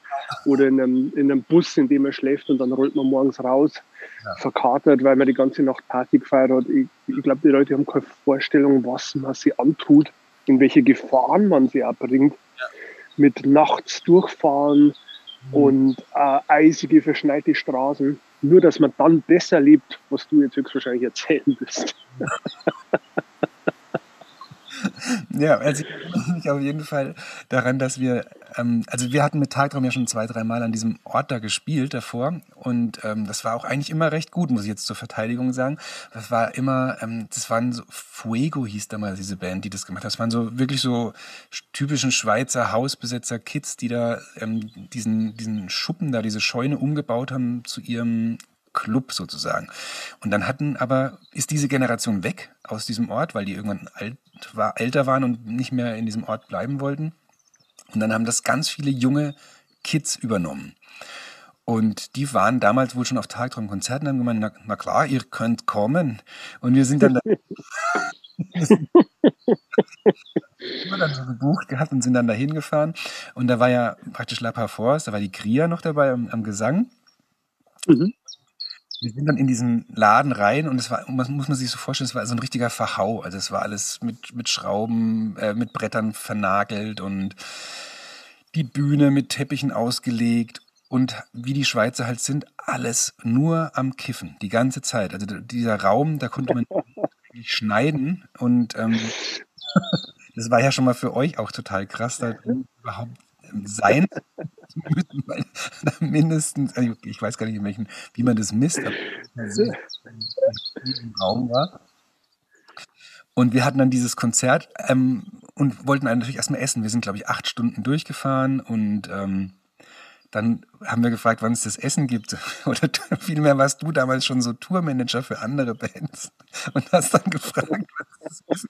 oder in einem, in einem Bus, in dem man schläft und dann rollt man morgens raus, ja. verkatert, weil man die ganze Nacht Party gefeiert hat. Ich, ich glaube, die Leute haben keine Vorstellung, was man sie antut, in welche Gefahren man sie erbringt. Mit nachts durchfahren mhm. und äh, eisige, verschneite Straßen. Nur, dass man dann das erlebt, was du jetzt höchstwahrscheinlich erzählen wirst. ja, also ich erinnere mich auf jeden Fall daran, dass wir, ähm, also wir hatten mit Tagtraum ja schon zwei, drei Mal an diesem Ort da gespielt davor und ähm, das war auch eigentlich immer recht gut, muss ich jetzt zur Verteidigung sagen. Das war immer, ähm, das waren so, Fuego hieß damals diese Band, die das gemacht hat. Das waren so wirklich so typischen Schweizer Hausbesetzer-Kids, die da ähm, diesen, diesen Schuppen da, diese Scheune umgebaut haben zu ihrem Club sozusagen. Und dann hatten aber, ist diese Generation weg aus diesem Ort, weil die irgendwann alt war, älter waren und nicht mehr in diesem Ort bleiben wollten. Und dann haben das ganz viele junge Kids übernommen. Und die waren damals wohl schon auf Tagtraumkonzerten und haben gemeint, na, na, klar, ihr könnt kommen. Und wir sind dann da, immer dann so gebucht gehabt und sind dann dahin gefahren. Und da war ja praktisch La Force, da war die Kria noch dabei am, am Gesang. Mhm wir sind dann in diesen Laden rein und es war, muss man sich so vorstellen, es war so ein richtiger Verhau. Also es war alles mit, mit Schrauben, äh, mit Brettern vernagelt und die Bühne mit Teppichen ausgelegt und wie die Schweizer halt sind, alles nur am Kiffen, die ganze Zeit. Also dieser Raum, da konnte man schneiden und ähm, das war ja schon mal für euch auch total krass, da überhaupt sein müssen, weil da mindestens, also ich weiß gar nicht, in welchen, wie man das misst, aber im Raum war. Und wir hatten dann dieses Konzert ähm, und wollten natürlich erstmal essen. Wir sind, glaube ich, acht Stunden durchgefahren und ähm, dann haben wir gefragt, wann es das Essen gibt. Oder vielmehr warst du damals schon so Tourmanager für andere Bands und hast dann gefragt, was das ist.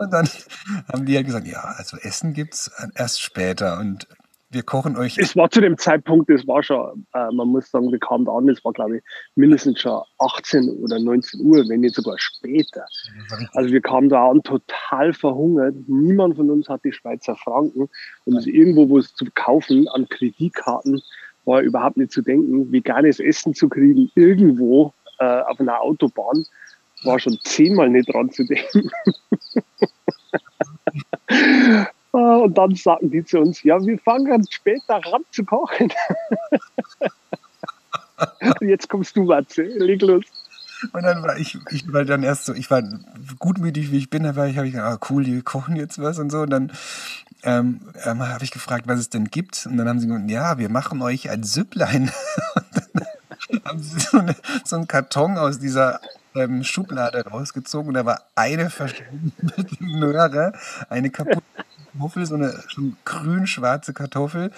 Und dann haben die ja gesagt, ja, also Essen gibt es erst später. Und wir kochen euch. Es war zu dem Zeitpunkt, es war schon, äh, man muss sagen, wir kamen da an, es war glaube ich mindestens schon 18 oder 19 Uhr, wenn nicht sogar später. Also wir kamen da an total verhungert. Niemand von uns hat die Schweizer Franken und es irgendwo wo es zu kaufen an Kreditkarten war überhaupt nicht zu denken, veganes Essen zu kriegen irgendwo äh, auf einer Autobahn war schon zehnmal nicht dran zu denken. Ah, und dann sagten die zu uns, ja, wir fangen später ran zu kochen. Jetzt kommst du, Matze, leg los. Und dann war ich, ich war dann erst so, ich war gutmütig, wie ich bin, da war ich, habe ich gedacht, ah, cool, die kochen jetzt was und so. Und dann ähm, ähm, habe ich gefragt, was es denn gibt. Und dann haben sie gesagt, ja, wir machen euch ein Süpplein. Haben sie so, eine, so einen Karton aus dieser ähm, Schublade rausgezogen und da war eine verschwundene Möhre, eine kaputte Kartoffel, so eine schon grün-schwarze Kartoffel.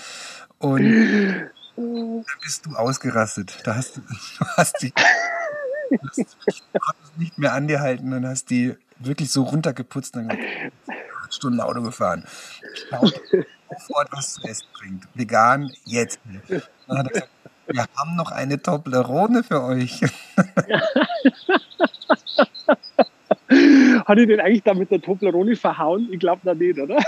Und da bist du ausgerastet. Da hast du, du hast die du konntest nicht mehr an dir halten und hast die wirklich so runtergeputzt und dann acht Stunden Auto gefahren. Schaut sofort, was zu essen bringt. Vegan, jetzt. Dann hat er gesagt, wir haben noch eine Toblerone für euch. Hat ich den eigentlich da mit der Toblerone verhauen? Ich glaube da nicht, oder?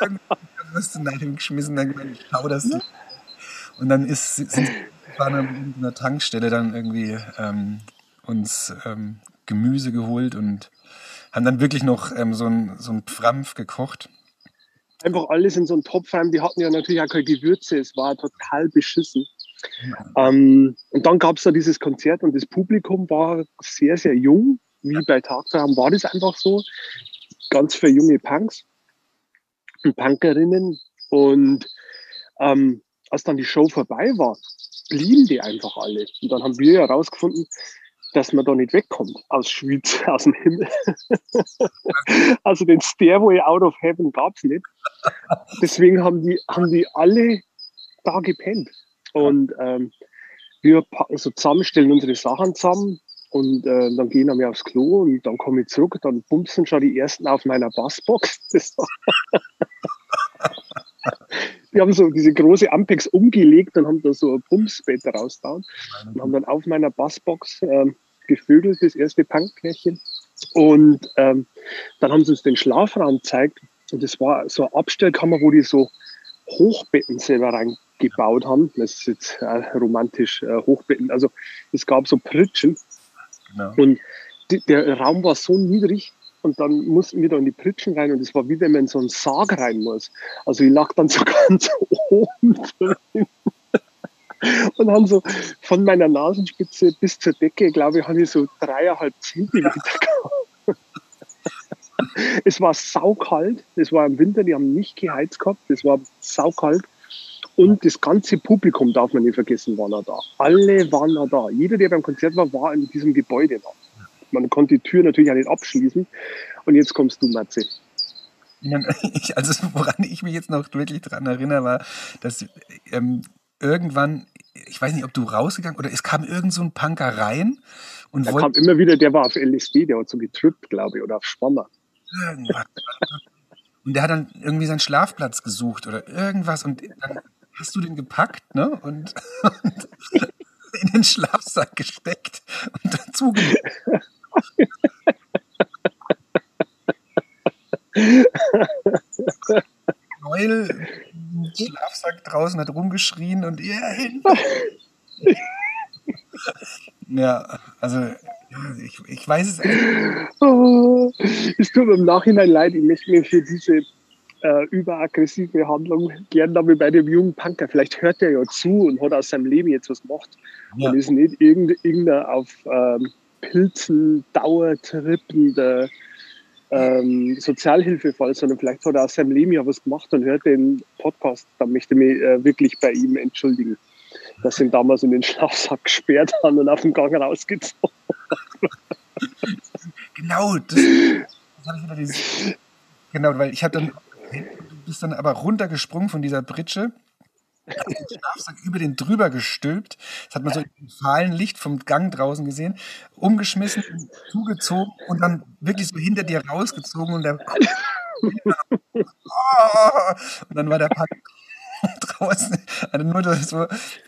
Irgendwann wirst du nach ihm geschmissen, dann gemeint, schau das. Ja. Und dann ist, sind waren an einer Tankstelle dann irgendwie ähm, uns ähm, Gemüse geholt und haben dann wirklich noch ähm, so ein, so ein Pframpf gekocht. Einfach alles in so einen Topf rein. Die hatten ja natürlich auch keine Gewürze. Es war total beschissen. Ähm, und dann gab es da dieses Konzert und das Publikum war sehr, sehr jung. Wie bei Tagtraum war das einfach so. Ganz für junge Punks und Punkerinnen. Und ähm, als dann die Show vorbei war, blieben die einfach alle. Und dann haben wir herausgefunden, dass man da nicht wegkommt aus Schwyz, aus dem Himmel. also den Stairway out of heaven gab es nicht. Deswegen haben die, haben die alle da gepennt. Und ähm, wir so zusammenstellen unsere Sachen zusammen und äh, dann gehen wir aufs Klo und dann komme ich zurück, dann bumsen schon die ersten auf meiner Bassbox. die haben so diese große Ampex umgelegt und haben da so ein Pumpsbett rausgehauen und haben dann auf meiner Bassbox äh, gevögelt, das erste Punkpärchen. Und ähm, dann haben sie uns den Schlafraum gezeigt und das war so eine Abstellkammer, wo die so Hochbetten selber reingebaut haben. Das ist jetzt äh, romantisch, äh, Hochbetten. Also es gab so Pritschen. Genau. Und die, der Raum war so niedrig, und dann mussten wir da in die Pritschen rein und es war wie wenn man in so einen Sarg rein muss. Also ich lag dann so ganz oben drin und haben so von meiner Nasenspitze bis zur Decke, glaube ich, habe ich so dreieinhalb Zentimeter gehabt. es war saukalt, es war im Winter, die haben nicht geheizt gehabt, es war saukalt. Und das ganze Publikum, darf man nicht vergessen, war noch da. Alle waren noch da. Jeder, der beim Konzert war, war in diesem Gebäude da. Man konnte die Tür natürlich auch nicht abschließen. Und jetzt kommst du, Matze. also woran ich mich jetzt noch wirklich daran erinnere, war, dass ähm, irgendwann, ich weiß nicht, ob du rausgegangen oder es kam irgend so ein Punker rein und da kam immer wieder, der war auf LSD, der hat so getrippt, glaube ich, oder auf Spanner. Irgendwas. Und der hat dann irgendwie seinen Schlafplatz gesucht oder irgendwas und dann hast du den gepackt, ne? Und, und in den Schlafsack gesteckt und dazu Neul Schlafsack draußen hat rumgeschrien und ihr hin. ja, also ich, ich weiß es nicht. Oh, es tut mir im Nachhinein leid, ich möchte mir für diese äh, überaggressive Handlung gern damit bei dem jungen Punker. Vielleicht hört er ja zu und hat aus seinem Leben jetzt was gemacht ja. und ist nicht irgendein auf ähm, Pilzen dauertrippender ähm, Sozialhilfefall, sondern vielleicht hat er aus seinem Leben ja was gemacht und hört den Podcast. Da möchte ich mich äh, wirklich bei ihm entschuldigen, dass ihn damals in den Schlafsack gesperrt haben und auf den Gang rausgezogen Genau, das, das habe ich wieder dieses, Genau, weil ich habe dann, du bist dann aber runtergesprungen von dieser Pritsche den Schlafsack über den drüber gestülpt. Das hat man so im fahlen Licht vom Gang draußen gesehen. Umgeschmissen, zugezogen und dann wirklich so hinter dir rausgezogen und der und dann war der Pack draußen. Also nur so,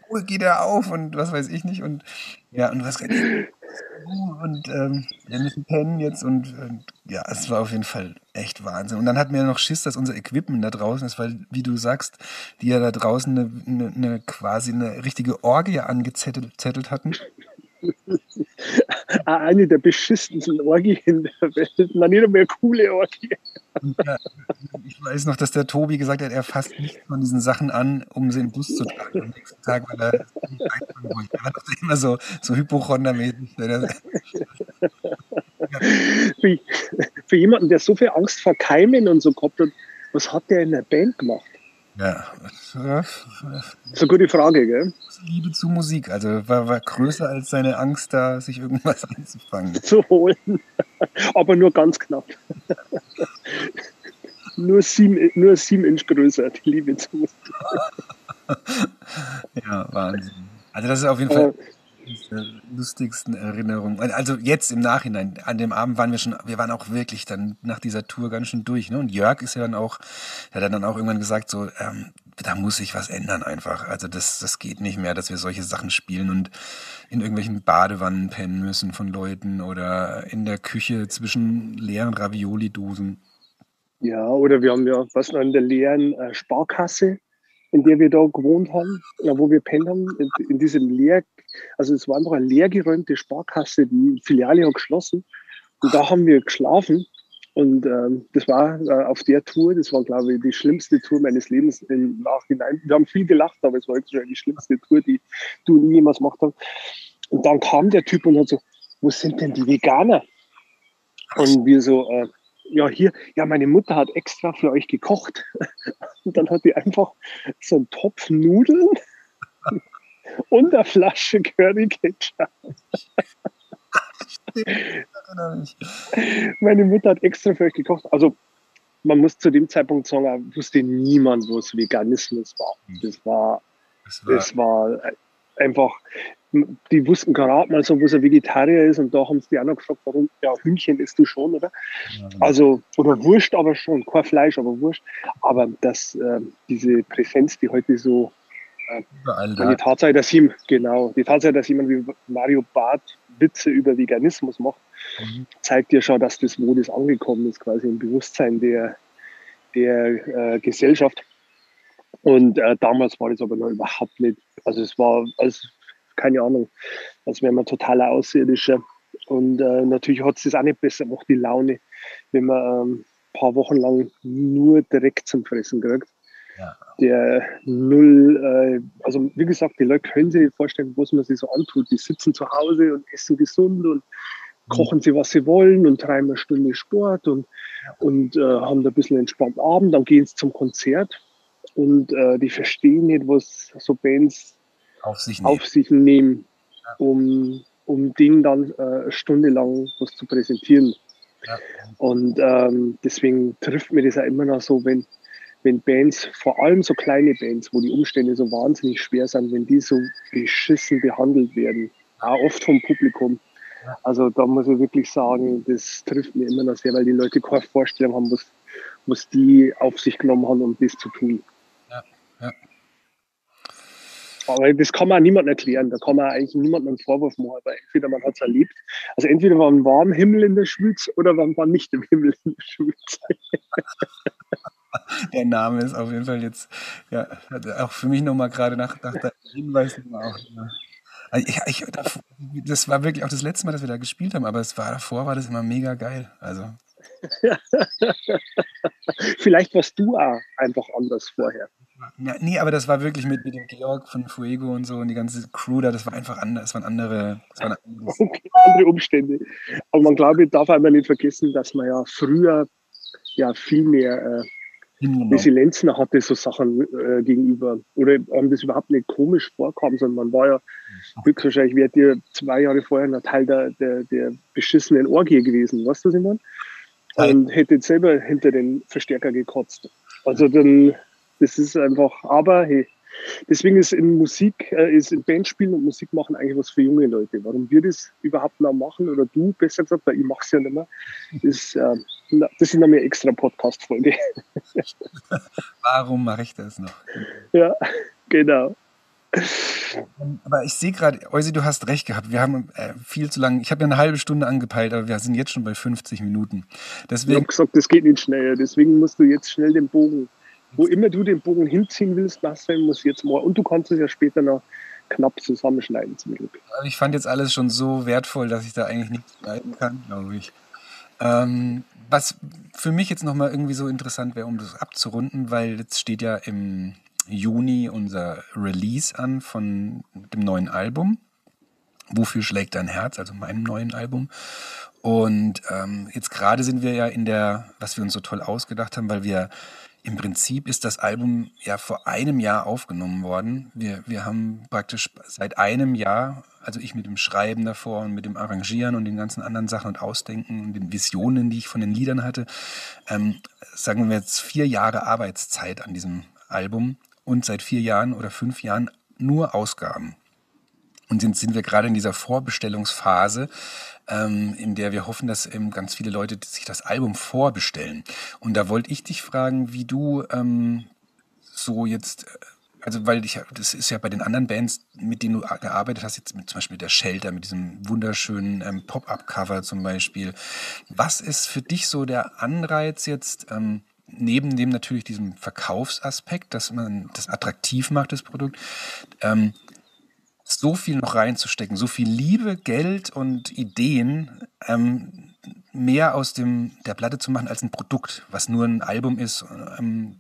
wo geht er auf und was weiß ich nicht. Und ja, und was und ähm, wir müssen pennen jetzt und, und, ja, es war auf jeden Fall echt Wahnsinn. Und dann hatten wir noch Schiss, dass unser Equipment da draußen ist, weil, wie du sagst, die ja da draußen eine, eine, eine quasi eine richtige Orgie angezettelt hatten. Eine der beschissensten Orgien der Welt. Na, nicht mehr coole Orgie. Ja, ich weiß noch, dass der Tobi gesagt hat, er fasst nicht von diesen Sachen an, um sie im Bus zu tragen am nächsten Tag, weil er nicht einfangen wollte. Er war immer so, so Hypochondermäßig. Für, für jemanden, der so viel Angst vor Keimen und so gehabt hat, was hat der in der Band gemacht? Ja. Eine gute Frage, gell? Liebe zu Musik, also war, war größer als seine Angst, da sich irgendwas anzufangen. Zu holen. Aber nur ganz knapp. nur, sieben, nur sieben Inch größer, die Liebe zu Musik. ja, Wahnsinn. Also das ist auf jeden Fall lustigsten Erinnerungen. Also jetzt im Nachhinein, an dem Abend waren wir schon, wir waren auch wirklich dann nach dieser Tour ganz schön durch. Ne? Und Jörg ist ja dann auch, der hat dann auch irgendwann gesagt, so, ähm, da muss sich was ändern einfach. Also das, das geht nicht mehr, dass wir solche Sachen spielen und in irgendwelchen Badewannen pennen müssen von Leuten oder in der Küche zwischen leeren Ravioli-Dosen. Ja, oder wir haben ja was noch in der leeren äh, Sparkasse in der wir da gewohnt haben, wo wir pennt haben, in, in diesem leer, also es war einfach eine leergeräumte Sparkasse, die Filiale hat geschlossen und da haben wir geschlafen und ähm, das war äh, auf der Tour, das war glaube ich die schlimmste Tour meines Lebens im Nachhinein. Wir haben viel gelacht, aber es war jetzt schon die schlimmste Tour, die du nie jemals gemacht hast. Und dann kam der Typ und hat so, wo sind denn die Veganer? Und wir so, äh, ja, hier, ja, meine Mutter hat extra für euch gekocht. Und dann hat die einfach so einen Topf Nudeln und eine Flasche Curry Ketchup. Meine Mutter hat extra für euch gekocht. Also man muss zu dem Zeitpunkt sagen, wusste niemand, was Veganismus war. Das war, das war, das war einfach, die wussten gerade mal so, wo er Vegetarier ist und da haben sie die noch gefragt, warum, ja, Hühnchen isst du schon, oder? Ja, genau. Also, oder Wurst aber schon, kein Fleisch, aber Wurst. Aber das, äh, diese Präsenz, die heute so, äh, die Tatsache, dass ihm, genau, die Tatsache, dass jemand wie Mario Barth Witze über Veganismus macht, mhm. zeigt ja schon, dass das, wo das angekommen ist, quasi im Bewusstsein der, der äh, Gesellschaft. Und äh, damals war das aber noch überhaupt nicht, also es war, also keine Ahnung, als wäre man totaler Außerirdischer. Und äh, natürlich hat es das auch nicht besser gemacht, die Laune, wenn man ähm, ein paar Wochen lang nur direkt zum Fressen kriegt. Ja. Der null, äh, also wie gesagt, die Leute können sich nicht vorstellen, was man sich so antut. Die sitzen zu Hause und essen gesund und kochen sie, was sie wollen und treiben eine Stunde Sport und, und äh, haben da ein bisschen entspannten Abend. Dann gehen sie zum Konzert und äh, die verstehen nicht, was so Bands auf sich nehmen, auf sich nehmen um, um denen dann äh, eine Stunde lang was zu präsentieren. Ja. Und ähm, deswegen trifft mir das ja immer noch so, wenn, wenn Bands, vor allem so kleine Bands, wo die Umstände so wahnsinnig schwer sind, wenn die so beschissen behandelt werden, auch oft vom Publikum. Also da muss ich wirklich sagen, das trifft mir immer noch sehr, weil die Leute keine Vorstellung haben, was, was die auf sich genommen haben, um das zu tun. Ja, ja. Aber das kann man niemandem erklären. Da kann man eigentlich niemandem einen Vorwurf machen, weil entweder man hat es erlebt. Also entweder war ein warmer Himmel in der Schweiz oder man war nicht im Himmel in der Schweiz. Der Name ist auf jeden Fall jetzt, ja, auch für mich nochmal gerade nach, nach der Hinweis auch. Ja. Also ich, ich, das war wirklich auch das letzte Mal, dass wir da gespielt haben, aber es war davor war das immer mega geil. Also. Vielleicht warst du auch einfach anders vorher. Ja, nee, aber das war wirklich mit, mit dem Georg von Fuego und so und die ganze Crew da, das war einfach anders, das waren andere, das waren okay, andere Umstände. Aber man glaube, darf einmal nicht vergessen, dass man ja früher ja viel mehr äh, Resilienzen hatte, so Sachen äh, gegenüber. Oder haben das überhaupt nicht komisch vorkommen, sondern man war ja höchstwahrscheinlich, wäre dir zwei Jahre vorher ein Teil der, der, der beschissenen Orgie gewesen, weißt du, was ich meine? Und hätte jetzt selber hinter den Verstärker gekotzt. Also dann das ist einfach, aber hey, deswegen ist in Musik, äh, ist in Bandspielen und Musik machen eigentlich was für junge Leute. Warum wir das überhaupt noch machen oder du besser gesagt, weil ich mache es ja nicht mehr, ist, äh, das ist noch eine extra Podcast-Folge. Warum mache ich das noch? Ja, genau. Aber ich sehe gerade, Eusi, du hast recht gehabt. Wir haben äh, viel zu lange, ich habe ja eine halbe Stunde angepeilt, aber wir sind jetzt schon bei 50 Minuten. Deswegen, ich habe gesagt, das geht nicht schneller. Deswegen musst du jetzt schnell den Bogen wo immer du den Bogen hinziehen willst, Marcel, muss jetzt mal. Und du kannst es ja später noch knapp zusammenschneiden zum Glück. Also ich fand jetzt alles schon so wertvoll, dass ich da eigentlich nichts schneiden kann, glaube ich. Ähm, was für mich jetzt nochmal irgendwie so interessant wäre, um das abzurunden, weil jetzt steht ja im Juni unser Release an von dem neuen Album. Wofür schlägt dein Herz, also meinem neuen Album. Und ähm, jetzt gerade sind wir ja in der, was wir uns so toll ausgedacht haben, weil wir im Prinzip ist das Album ja vor einem Jahr aufgenommen worden. Wir, wir haben praktisch seit einem Jahr, also ich mit dem Schreiben davor und mit dem Arrangieren und den ganzen anderen Sachen und Ausdenken und den Visionen, die ich von den Liedern hatte, ähm, sagen wir jetzt vier Jahre Arbeitszeit an diesem Album und seit vier Jahren oder fünf Jahren nur Ausgaben. Und sind, sind wir gerade in dieser Vorbestellungsphase, ähm, in der wir hoffen, dass ähm, ganz viele Leute sich das Album vorbestellen. Und da wollte ich dich fragen, wie du ähm, so jetzt, äh, also weil ich, das ist ja bei den anderen Bands, mit denen du gearbeitet hast, jetzt mit, zum Beispiel mit der Shelter, mit diesem wunderschönen ähm, Pop-up-Cover zum Beispiel. Was ist für dich so der Anreiz jetzt? Ähm, neben dem natürlich diesem Verkaufsaspekt, dass man das attraktiv macht, das Produkt, ähm, so viel noch reinzustecken, so viel Liebe, Geld und Ideen, ähm, mehr aus dem, der Platte zu machen als ein Produkt, was nur ein Album ist. Ähm,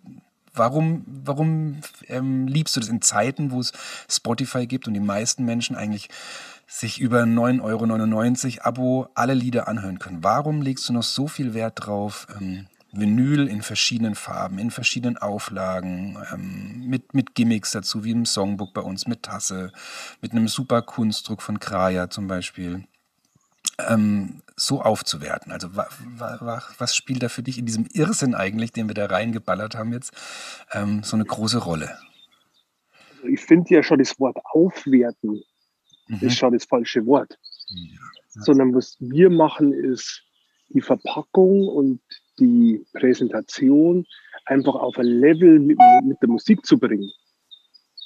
warum warum ähm, liebst du das in Zeiten, wo es Spotify gibt und die meisten Menschen eigentlich sich über 9,99 Euro Abo alle Lieder anhören können? Warum legst du noch so viel Wert drauf, ähm, Vinyl in verschiedenen Farben, in verschiedenen Auflagen, ähm, mit, mit Gimmicks dazu, wie im Songbook bei uns, mit Tasse, mit einem super Kunstdruck von Kraja zum Beispiel, ähm, so aufzuwerten. Also wa, wa, was spielt da für dich in diesem Irrsinn eigentlich, den wir da reingeballert haben jetzt, ähm, so eine große Rolle? Also ich finde ja schon das Wort aufwerten mhm. ist schon das falsche Wort. Ja. Sondern was wir machen, ist die Verpackung und die Präsentation einfach auf ein Level mit, mit der Musik zu bringen.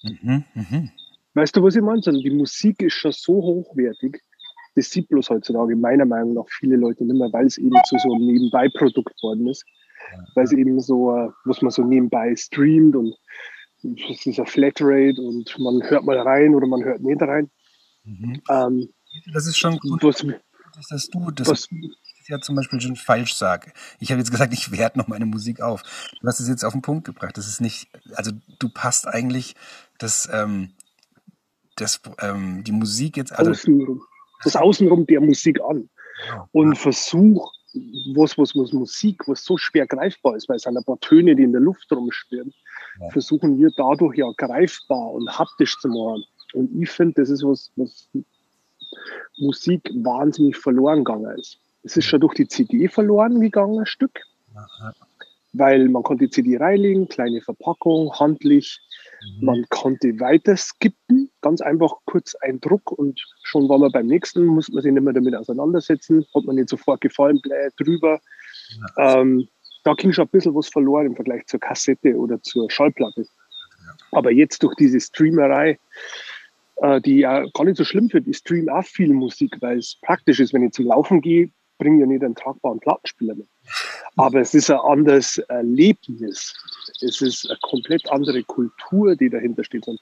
Mhm, mh. Weißt du, was ich meine? Die Musik ist schon so hochwertig, das sieht bloß heutzutage meiner Meinung nach viele Leute nicht mehr, weil es eben zu so einem Nebenbei-Produkt worden ist. Weil es eben so, äh, was man so nebenbei streamt und es ist ein Flatrate und man hört mal rein oder man hört nicht rein. Mhm. Ähm, das ist schon gut, was, dass du das was, ja zum Beispiel schon falsch sage. Ich habe jetzt gesagt, ich werte noch meine Musik auf. Du hast es jetzt auf den Punkt gebracht. Das ist nicht, also du passt eigentlich das, ähm, das, ähm, die Musik jetzt. Also, Außenrum, das Außenrum der Musik an. Ja. Und versuch, was, was, was Musik, was so schwer greifbar ist, weil es sind ein paar Töne, die in der Luft rumschwirren, ja. versuchen wir dadurch ja greifbar und haptisch zu machen. Und ich finde, das ist was, was Musik wahnsinnig verloren gegangen ist. Es ist schon durch die CD verloren gegangen, ein Stück. Weil man konnte die CD reinlegen, kleine Verpackung, handlich. Mhm. Man konnte weiter skippen, ganz einfach kurz ein Druck und schon war man beim nächsten, muss man sich nicht mehr damit auseinandersetzen, hat man nicht sofort gefallen, blä, drüber. Ja. Ähm, da ging schon ein bisschen was verloren im Vergleich zur Kassette oder zur Schallplatte. Ja. Aber jetzt durch diese Streamerei, äh, die ja gar nicht so schlimm wird, ich stream auch viel Musik, weil es praktisch ist, wenn ich zum Laufen gehe, bringe ja nicht einen tragbaren Plattenspieler mit. Aber es ist ein anderes Erlebnis. Es ist eine komplett andere Kultur, die dahinter steht. Und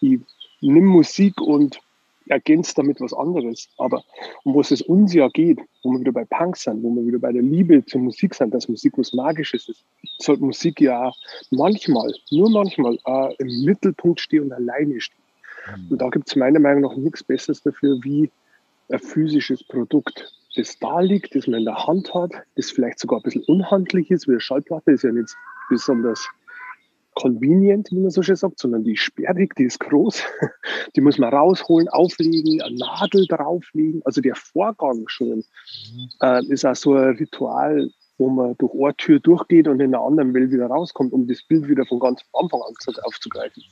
ich nehme Musik und ergänze damit was anderes. Aber um was es uns ja geht, wo wir wieder bei Punk sind, wo wir wieder bei der Liebe zur Musik sind, dass Musik was Magisches ist, sollte Musik ja manchmal, nur manchmal, äh, im Mittelpunkt stehen und alleine stehen. Und da gibt es meiner Meinung nach nichts Besseres dafür wie ein physisches Produkt das da liegt, das man in der Hand hat, das vielleicht sogar ein bisschen unhandlich ist, wie eine Schallplatte ist ja nicht besonders convenient, wie man so schön sagt, sondern die ist sperrig, die ist groß, die muss man rausholen, auflegen, eine Nadel drauflegen. Also der Vorgang schon äh, ist auch so ein Ritual, wo man durch eine Tür durchgeht und in einer anderen Welt wieder rauskommt, um das Bild wieder von ganz Anfang an aufzugreifen.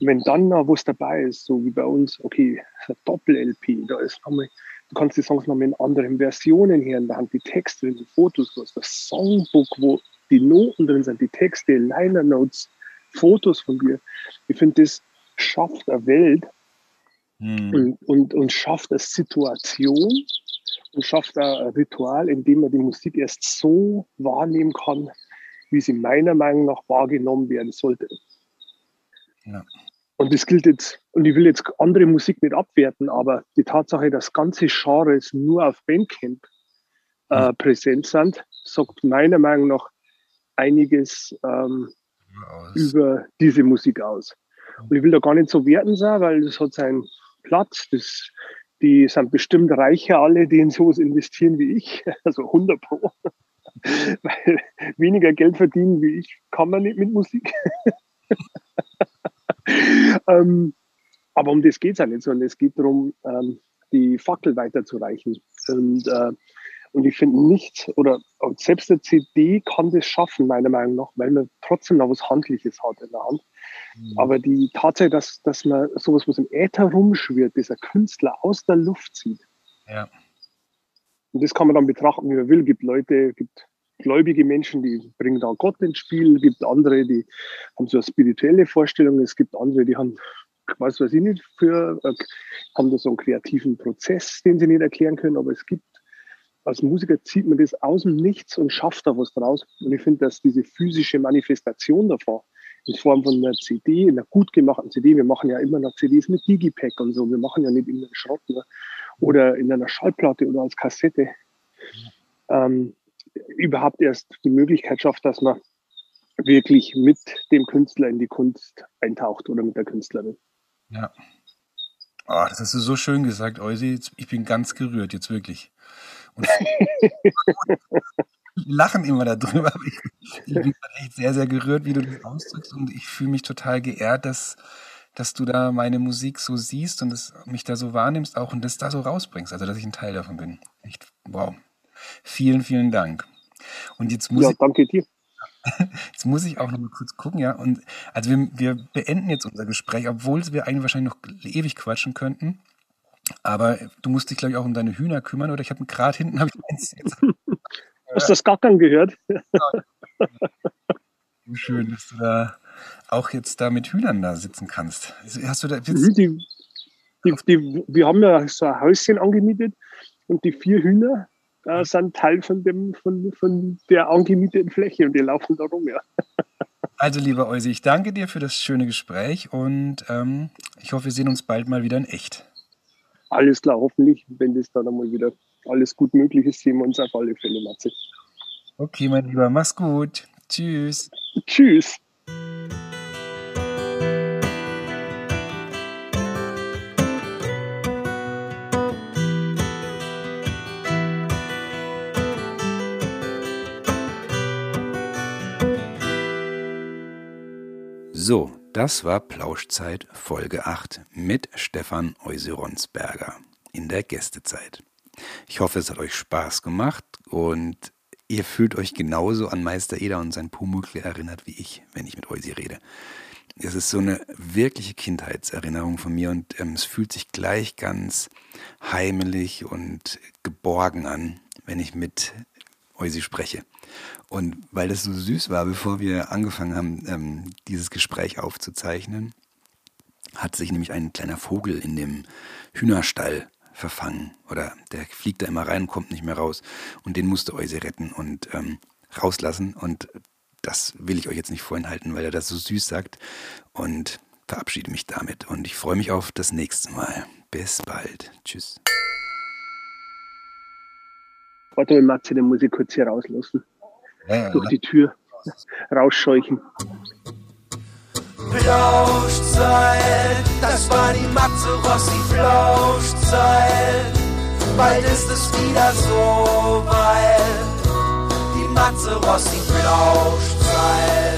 Und wenn dann noch was dabei ist, so wie bei uns, okay, Doppel-LP, da ist nochmal Du kannst die Songs noch in anderen Versionen hören. Da haben die Texte, die Fotos, du hast das Songbook, wo die Noten drin sind, die Texte, Liner Notes, Fotos von dir. Ich finde, das schafft eine Welt hm. und, und, und schafft eine Situation und schafft ein Ritual, in dem man die Musik erst so wahrnehmen kann, wie sie meiner Meinung nach wahrgenommen werden sollte. Ja. Und das gilt jetzt, und ich will jetzt andere Musik nicht abwerten, aber die Tatsache, dass ganze Genres nur auf Bandcamp äh, präsent sind, sagt meiner Meinung nach einiges ähm, über diese Musik aus. Und ich will da gar nicht so werten sein, weil das hat seinen Platz. Das, die sind bestimmt reicher alle, die in sowas investieren wie ich, also 100 Pro. weil weniger Geld verdienen wie ich kann man nicht mit Musik. ähm, aber um das geht es ja nicht, sondern es geht darum, ähm, die Fackel weiterzureichen. Und, äh, und ich finde nichts, oder selbst eine CD kann das schaffen, meiner Meinung nach, weil man trotzdem noch was Handliches hat in der Hand. Mhm. Aber die Tatsache, dass, dass man sowas, was im Äther rumschwirrt, dieser Künstler aus der Luft zieht. Ja. Und das kann man dann betrachten, wie man will. Gibt Leute, gibt gläubige Menschen, die bringen da Gott ins Spiel. Es gibt andere, die haben so eine spirituelle Vorstellung. Es gibt andere, die haben, was weiß ich nicht, für, äh, haben da so einen kreativen Prozess, den sie nicht erklären können. Aber es gibt, als Musiker zieht man das aus dem Nichts und schafft da was draus. Und ich finde, dass diese physische Manifestation davon, in Form von einer CD, einer gut gemachten CD, wir machen ja immer noch CDs mit Digipack und so, wir machen ja nicht in einem Schrott ne? oder in einer Schallplatte oder als Kassette. Ähm, überhaupt erst die Möglichkeit schafft, dass man wirklich mit dem Künstler in die Kunst eintaucht oder mit der Künstlerin. Ja. Oh, das hast du so schön gesagt, Eusi. Ich bin ganz gerührt, jetzt wirklich. Und lachen immer darüber. Ich, ich bin echt sehr, sehr gerührt, wie du das ausdrückst. Und ich fühle mich total geehrt, dass, dass du da meine Musik so siehst und mich da so wahrnimmst auch und das da so rausbringst. Also, dass ich ein Teil davon bin. Echt, wow. Vielen, vielen Dank. Und jetzt muss ja, ich, danke dir. Jetzt muss ich auch noch mal kurz gucken, ja. Und also wir, wir beenden jetzt unser Gespräch, obwohl wir eigentlich wahrscheinlich noch ewig quatschen könnten. Aber du musst dich, glaube ich, auch um deine Hühner kümmern, oder? Ich habe gerade hinten habe ich eins. Hast du das Gackern gehört? Schön, dass du da auch jetzt da mit Hühnern da sitzen kannst. Hast du da die, die, die, wir haben ja so ein Häuschen angemietet und die vier Hühner äh, sind Teil von, dem, von, von der angemieteten Fläche und die laufen da rum, ja. Also, lieber Eusi, ich danke dir für das schöne Gespräch und ähm, ich hoffe, wir sehen uns bald mal wieder in echt. Alles klar, hoffentlich, wenn das dann einmal wieder alles gut möglich ist, sehen wir uns auf alle Fälle, Matze. Okay, mein Lieber, mach's gut. Tschüss. Tschüss. So, das war Plauschzeit Folge 8 mit Stefan Euseronsberger in der Gästezeit. Ich hoffe, es hat euch Spaß gemacht und ihr fühlt euch genauso an Meister Eder und sein Pumuckl erinnert wie ich, wenn ich mit Eusi rede. Es ist so eine wirkliche Kindheitserinnerung von mir und ähm, es fühlt sich gleich ganz heimelig und geborgen an, wenn ich mit Eusi spreche. Und weil das so süß war, bevor wir angefangen haben, ähm, dieses Gespräch aufzuzeichnen, hat sich nämlich ein kleiner Vogel in dem Hühnerstall verfangen. Oder der fliegt da immer rein und kommt nicht mehr raus. Und den musste Euse retten und ähm, rauslassen. Und das will ich euch jetzt nicht vorenthalten, weil er das so süß sagt. Und verabschiede mich damit. Und ich freue mich auf das nächste Mal. Bis bald. Tschüss. Warte mal, Matze, den muss ich kurz hier rauslassen. Ja, ja, Durch die Tür rausscheuchen. Flauschzeit, das war die Matze Rossi Flauschzeit. Bald ist es wieder so weit. Die Matze Rossi Flauschzeit.